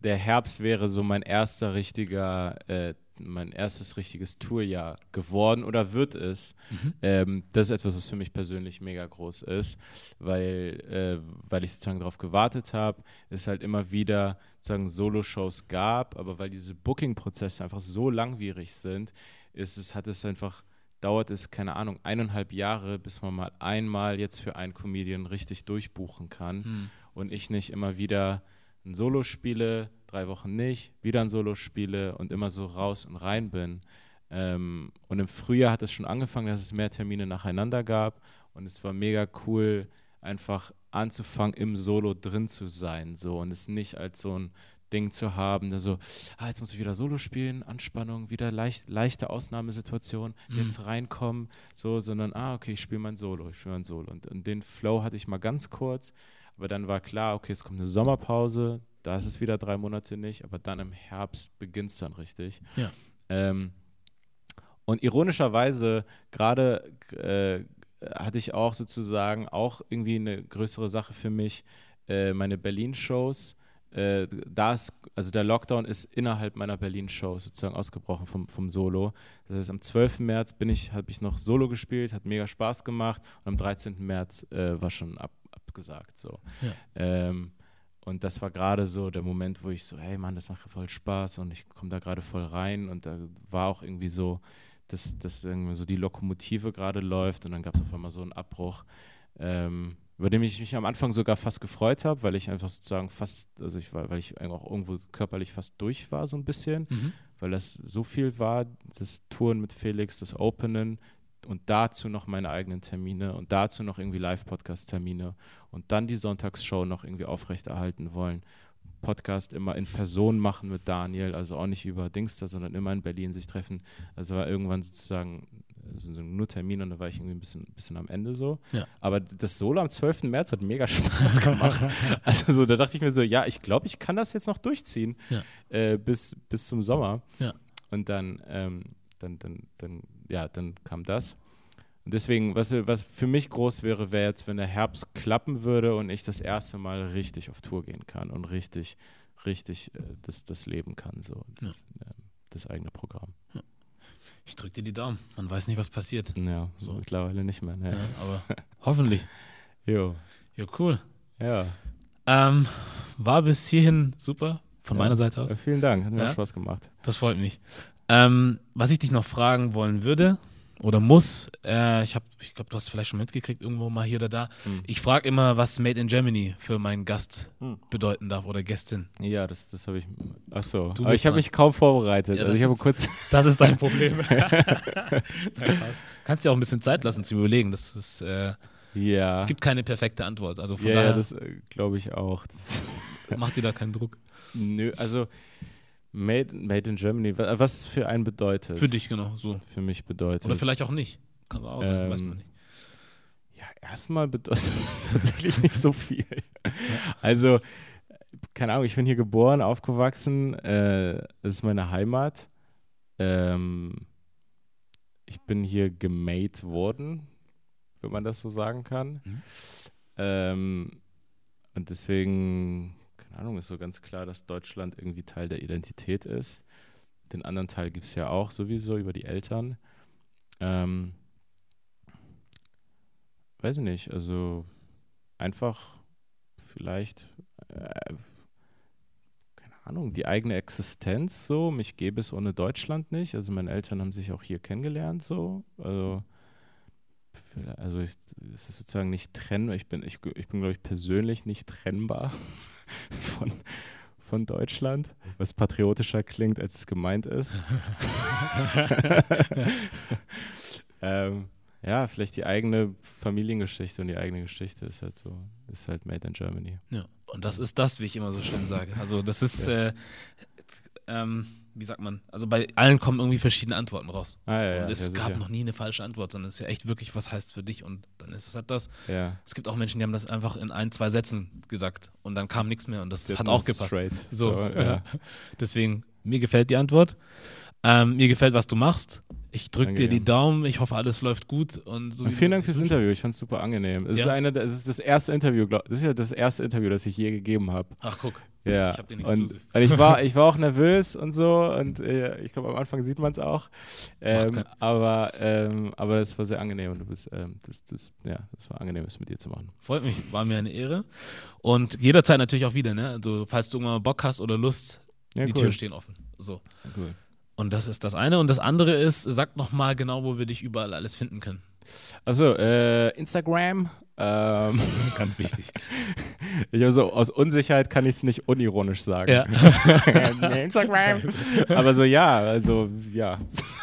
der Herbst wäre so mein erster richtiger, äh, mein erstes richtiges Tourjahr geworden oder wird es. Mhm. Ähm, das ist etwas, was für mich persönlich mega groß ist, weil, äh, weil ich sozusagen darauf gewartet habe, es halt immer wieder sozusagen Solo-Shows gab, aber weil diese Booking-Prozesse einfach so langwierig sind, ist es, hat es einfach, dauert es, keine Ahnung, eineinhalb Jahre, bis man mal einmal jetzt für einen Comedian richtig durchbuchen kann Hm. und ich nicht immer wieder ein Solo spiele, drei Wochen nicht, wieder ein Solo spiele und immer so raus und rein bin. Ähm, und im Frühjahr hat es schon angefangen, dass es mehr Termine nacheinander gab und es war mega cool, einfach anzufangen, im Solo drin zu sein so und es nicht als so ein Ding zu haben, da so, ah, jetzt muss ich wieder Solo spielen, Anspannung, wieder leicht, leichte Ausnahmesituation, Mhm. jetzt reinkommen, so, sondern, ah, okay, ich spiele mein Solo, ich spiele mein Solo. Und, und den Flow hatte ich mal ganz kurz, aber dann war klar, okay, es kommt eine Sommerpause, da ist es wieder drei Monate nicht, aber dann im Herbst beginnt es dann richtig. Ja. Ähm, und ironischerweise, gerade, äh, hatte ich auch sozusagen auch irgendwie eine größere Sache für mich, äh, meine Berlin-Shows. Äh, da ist, also der Lockdown ist innerhalb meiner Berlin-Show sozusagen ausgebrochen vom, vom Solo. Das heißt, am 12. März bin ich, habe ich noch Solo gespielt, hat mega Spaß gemacht und am 13. März äh, war schon ab, abgesagt. So. Ja. Ähm, und das war gerade so der Moment, wo ich so, hey Mann, das macht voll Spaß und ich komme da gerade voll rein und da war auch irgendwie so, dass, dass irgendwie so die Lokomotive gerade läuft und dann gab es auf einmal so einen Abbruch, ähm, über den ich mich am Anfang sogar fast gefreut habe, weil ich einfach sozusagen fast, also ich war, weil ich auch irgendwo körperlich fast durch war so ein bisschen, Mhm. weil das so viel war, das Touren mit Felix, das Openen und dazu noch meine eigenen Termine und dazu noch irgendwie Live-Podcast-Termine und dann die Sonntagsshow noch irgendwie aufrechterhalten wollen. Podcast immer in Person machen mit Daniel, also auch nicht über Dingster, sondern immer in Berlin sich treffen. Also war irgendwann sozusagen also nur Termin und da war ich irgendwie ein bisschen, bisschen am Ende so. Ja. Aber das Solo am 12. März hat mega Spaß gemacht. also so, da dachte ich mir so, ja, ich glaube, ich kann das jetzt noch durchziehen Ja. äh, bis, bis zum Sommer. Ja. Und dann, ähm, dann, dann, dann, ja, dann kam das. Und deswegen, was, was für mich groß wäre, wäre jetzt, wenn der Herbst klappen würde und ich das erste Mal richtig auf Tour gehen kann und richtig, richtig äh, das, das leben kann, so das, ähm, das eigene Programm. Ich drücke dir die Daumen. Man weiß nicht, was passiert. Ja, so mittlerweile nicht mehr. Ne? Ja, aber hoffentlich. Jo. Ja, cool. Ja. Ähm, war bis hierhin super von Ja. meiner Seite Äh, aus. vielen Dank, hat mir Ja? Spaß gemacht. Das freut mich. Ähm, was ich dich noch fragen wollen würde oder muss, äh, ich habe, ich glaube, du hast es vielleicht schon mitgekriegt, irgendwo mal hier oder da. Hm. Ich frage immer, was Made in Germany für meinen Gast Hm. bedeuten darf oder Gästin. Ja, das, das habe ich. Ach so. Aber ich habe mich kaum vorbereitet. Ja, also das ich habe ist- kurz. Das ist dein Problem. Nein. Kannst dir auch ein bisschen Zeit lassen zu überlegen. Das ist, äh, ja. Es gibt keine perfekte Antwort. Also von ja, ja, daher das glaube ich auch. Das, macht dir da keinen Druck. nö, also made, made in Germany, wa- was es für einen bedeutet. Für dich, genau, so. Für mich bedeutet. Oder vielleicht auch nicht. Kann auch sein, weiß man Ähm, nicht. Ja, erstmal bedeutet es tatsächlich nicht so viel. Also, keine Ahnung, ich bin hier geboren, aufgewachsen. Äh, ist meine Heimat. Ähm, ich bin hier gemade worden, wenn man das so sagen kann. Mhm. Ähm, und deswegen, keine Ahnung, ist so ganz klar, dass Deutschland irgendwie Teil der Identität ist. Den anderen Teil gibt es ja auch sowieso über die Eltern. Ähm, weiß ich nicht, also einfach vielleicht, äh, keine Ahnung, die eigene Existenz so. Mich gäbe es ohne Deutschland nicht. Also meine Eltern haben sich auch hier kennengelernt so. Also, also ich, es ist sozusagen nicht trennbar. Ich bin, ich, ich bin, glaube ich, persönlich nicht trennbar von, von Deutschland, was patriotischer klingt, als es gemeint ist. ähm, ja, vielleicht die eigene Familiengeschichte und die eigene Geschichte ist halt so, ist halt made in Germany. Ja, und das ist das, wie ich immer so schön sage. Also das ist, äh, ähm, wie sagt man, also bei allen kommen irgendwie verschiedene Antworten raus. Ah, ja, ja. und es ja, gab sicher. noch nie eine falsche Antwort, sondern es ist ja echt wirklich, was heißt für dich und dann ist es halt das. Ja. Es gibt auch Menschen, die haben das einfach in ein, zwei Sätzen gesagt und dann kam nichts mehr und das Der hat auch gepasst. Straight. So, ja. Deswegen, mir gefällt die Antwort. Ähm, mir gefällt, was du machst. Ich drücke dir die. Daumen. Ich hoffe, alles läuft gut. Und, so vielen Dank fürs. Interview. Ich fand es super angenehm. Es ist Ja? eine, es ist das erste Interview, glaub, das ist ja das erste Interview, das ich je gegeben habe. Ach, guck. Ja. Ich hab den und, und ich war, ich war auch nervös und so und äh, ich glaube am Anfang sieht man es auch. Ähm, aber, ähm, aber es war sehr angenehm und du bist, ähm, das, das, ja, das war angenehm, es mit dir zu machen. Freut mich. War mir eine Ehre. Und jederzeit natürlich auch wieder. Ne? Also, falls du irgendwann Bock hast oder Lust, Ja, die cool. Türen stehen offen. So. cool. Und das ist das eine. Und das andere ist, sag noch mal genau, wo wir dich überall alles finden können. Also äh, Instagram. Ähm, Ganz wichtig. ich habe so aus Unsicherheit kann ich es nicht unironisch sagen. Ja. Instagram. Aber so ja, also ja,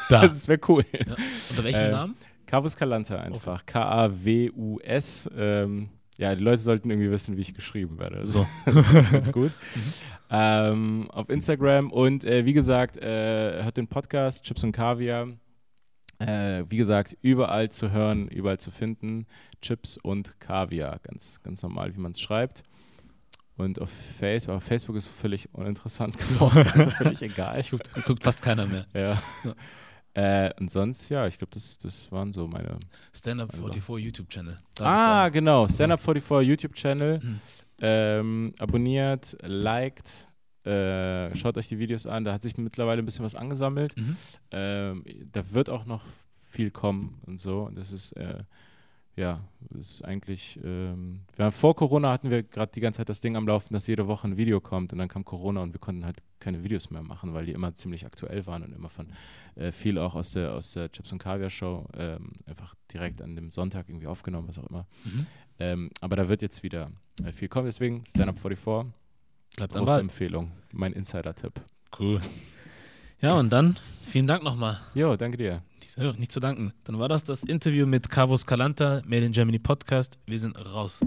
Da. das wäre cool. Ja. Unter welchem Äh, Namen? Kavus Kalanta einfach. K-A-W-U-S. Ähm, ja, die Leute sollten irgendwie wissen, wie ich geschrieben werde. So. ganz gut. Ähm, auf Instagram und äh, wie gesagt, äh, hört den Podcast Chips und Kaviar. Äh, wie gesagt, überall zu hören, überall zu finden. Chips und Kaviar, ganz, ganz normal, wie man es schreibt. Und auf Facebook, aber Facebook ist völlig uninteressant geworden, also völlig egal. Guckt, guckt fast keiner mehr. Ja. Äh, und sonst, ja, ich glaube, das, das waren so meine. Stand-Up 44 YouTube-Channel. Ah, genau. Stand-Up 44 YouTube-Channel. Mhm. Ähm, abonniert, liked, äh, schaut euch die Videos an. Da hat sich mittlerweile ein bisschen was angesammelt. Mhm. Ähm, da wird auch noch viel kommen und so. Und das ist, äh, ja, das ist eigentlich, ähm, wir haben, vor Corona hatten wir gerade die ganze Zeit das Ding am Laufen, dass jede Woche ein Video kommt und dann kam Corona und wir konnten halt keine Videos mehr machen, weil die immer ziemlich aktuell waren und immer von äh, viel auch aus der, aus der Chips und Kaviar Show ähm, einfach direkt an dem Sonntag irgendwie aufgenommen, was auch immer. Mhm. Ähm, aber da wird jetzt wieder viel kommen, deswegen Stand Up 44, Bleibt große Ball. Empfehlung, mein Insider-Tipp. Cool. Ja, und dann vielen Dank nochmal. Jo, danke dir. Nicht, so- nicht zu danken. Dann war das das Interview mit Carvos Calanta, Made in Germany Podcast. Wir sind raus.